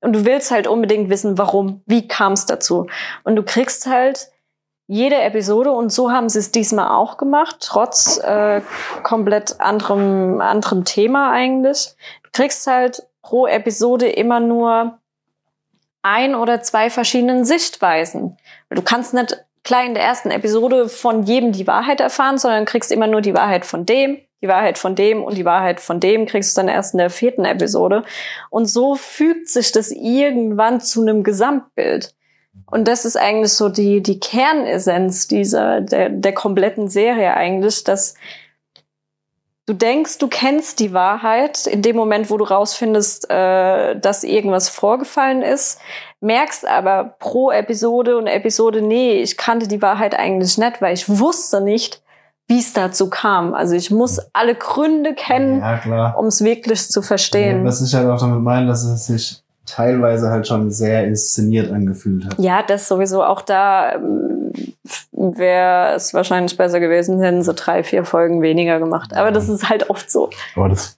und du willst halt unbedingt wissen, warum, wie kam es dazu. Und du kriegst halt jede Episode und so haben sie es diesmal auch gemacht, trotz äh, komplett anderem, anderem Thema eigentlich. Du kriegst halt pro Episode immer nur ein oder zwei verschiedenen Sichtweisen. Du kannst nicht klar in der ersten Episode von jedem die Wahrheit erfahren, sondern kriegst immer nur die Wahrheit von dem, die Wahrheit von dem und die Wahrheit von dem kriegst du dann erst in der vierten Episode. Und so fügt sich das irgendwann zu einem Gesamtbild. Und das ist eigentlich so die, die Kernessenz dieser, der, der kompletten Serie eigentlich, dass du denkst, du kennst die Wahrheit in dem Moment, wo du rausfindest, äh, dass irgendwas vorgefallen ist, merkst aber pro Episode und Episode, nee, ich kannte die Wahrheit eigentlich nicht, weil ich wusste nicht, wie es dazu kam. Also ich muss alle Gründe kennen, ja, um es wirklich zu verstehen. Ja, was ich halt auch damit meine, dass es sich teilweise halt schon sehr inszeniert angefühlt hat. Ja, das sowieso auch da ähm, wäre es wahrscheinlich besser gewesen, hätten sie drei, vier Folgen weniger gemacht. Aber das ist halt oft so. Aber das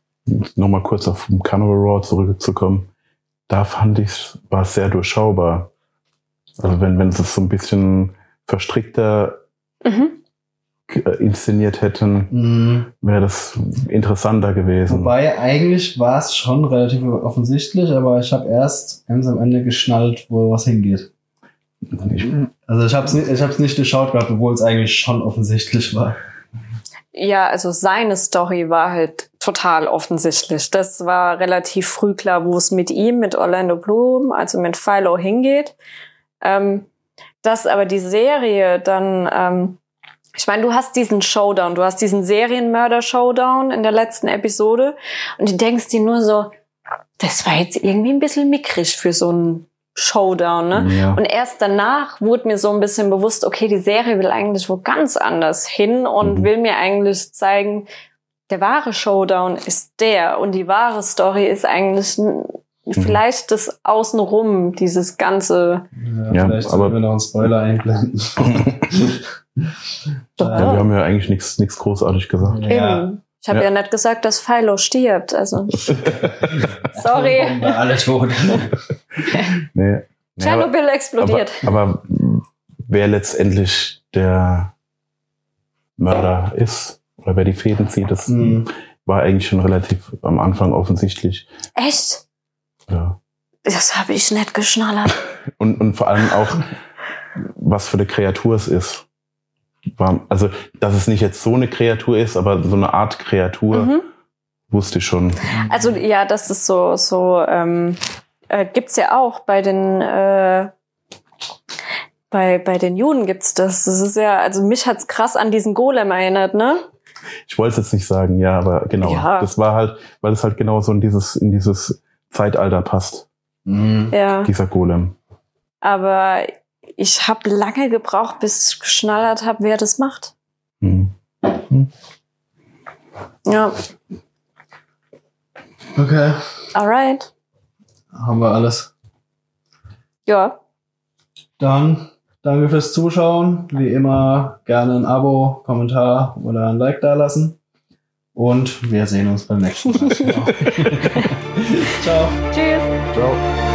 nochmal kurz auf Carnival Raw zurückzukommen da fand ich, war es sehr durchschaubar. Also wenn, wenn sie es so ein bisschen verstrickter mhm. inszeniert hätten, mhm. wäre das interessanter gewesen. Wobei eigentlich war es schon relativ offensichtlich, aber ich habe erst ganz am Ende geschnallt, wo was hingeht. Also ich habe es nicht, ich hab's nicht geschaut gehabt, obwohl es eigentlich schon offensichtlich war. Ja, also seine Story war halt total offensichtlich. Das war relativ früh klar, wo es mit ihm, mit Orlando Bloom, also mit Philo hingeht. Ähm, dass aber die Serie dann, ähm, ich meine, du hast diesen Showdown, du hast diesen Serienmörder-Showdown in der letzten Episode und du denkst dir nur so, das war jetzt irgendwie ein bisschen mickrig für so einen Showdown, ne? Ja. Und erst danach wurde mir so ein bisschen bewusst, okay, die Serie will eigentlich wo ganz anders hin und mhm. will mir eigentlich zeigen, der wahre Showdown ist der und die wahre Story ist eigentlich mhm. vielleicht das Außenrum, dieses ganze. Ja, ja vielleicht aber wir noch einen Spoiler einblenden. Doch, ja, wir haben ja eigentlich nichts nichts großartig gesagt. Ja. Ich habe ja. ja. nicht gesagt, dass Philo stirbt. Also sorry. alle tot. nee. Tschernobyl nee, explodiert. Aber, aber wer letztendlich der Mörder ist oder wer die Fäden zieht, das mhm. war eigentlich schon relativ am Anfang offensichtlich. Echt? Ja. Das habe ich nicht geschnallert. und, und vor allem auch, was für eine Kreatur es ist. Also, dass es nicht jetzt so eine Kreatur ist, aber so eine Art Kreatur, mhm. wusste ich schon. Also ja, das ist so, so ähm, äh, gibt's ja auch bei den äh, bei, bei den Juden gibt's das. Das ist ja, also mich hat's krass an diesen Golem erinnert, ne? Ich wollte es jetzt nicht sagen, ja, aber genau. Ja. Das war halt, weil es halt genau so in dieses, in dieses Zeitalter passt. Mhm. Ja. Dieser Golem. Aber ich habe lange gebraucht, bis ich geschnallert habe, wer das macht. Mhm. Mhm. Ja. Okay. Alright. Haben wir alles. Ja. Dann danke fürs Zuschauen. Wie immer gerne ein Abo, Kommentar oder ein Like da lassen. Und wir sehen uns beim nächsten Mal. Ciao. Tschüss. Ciao.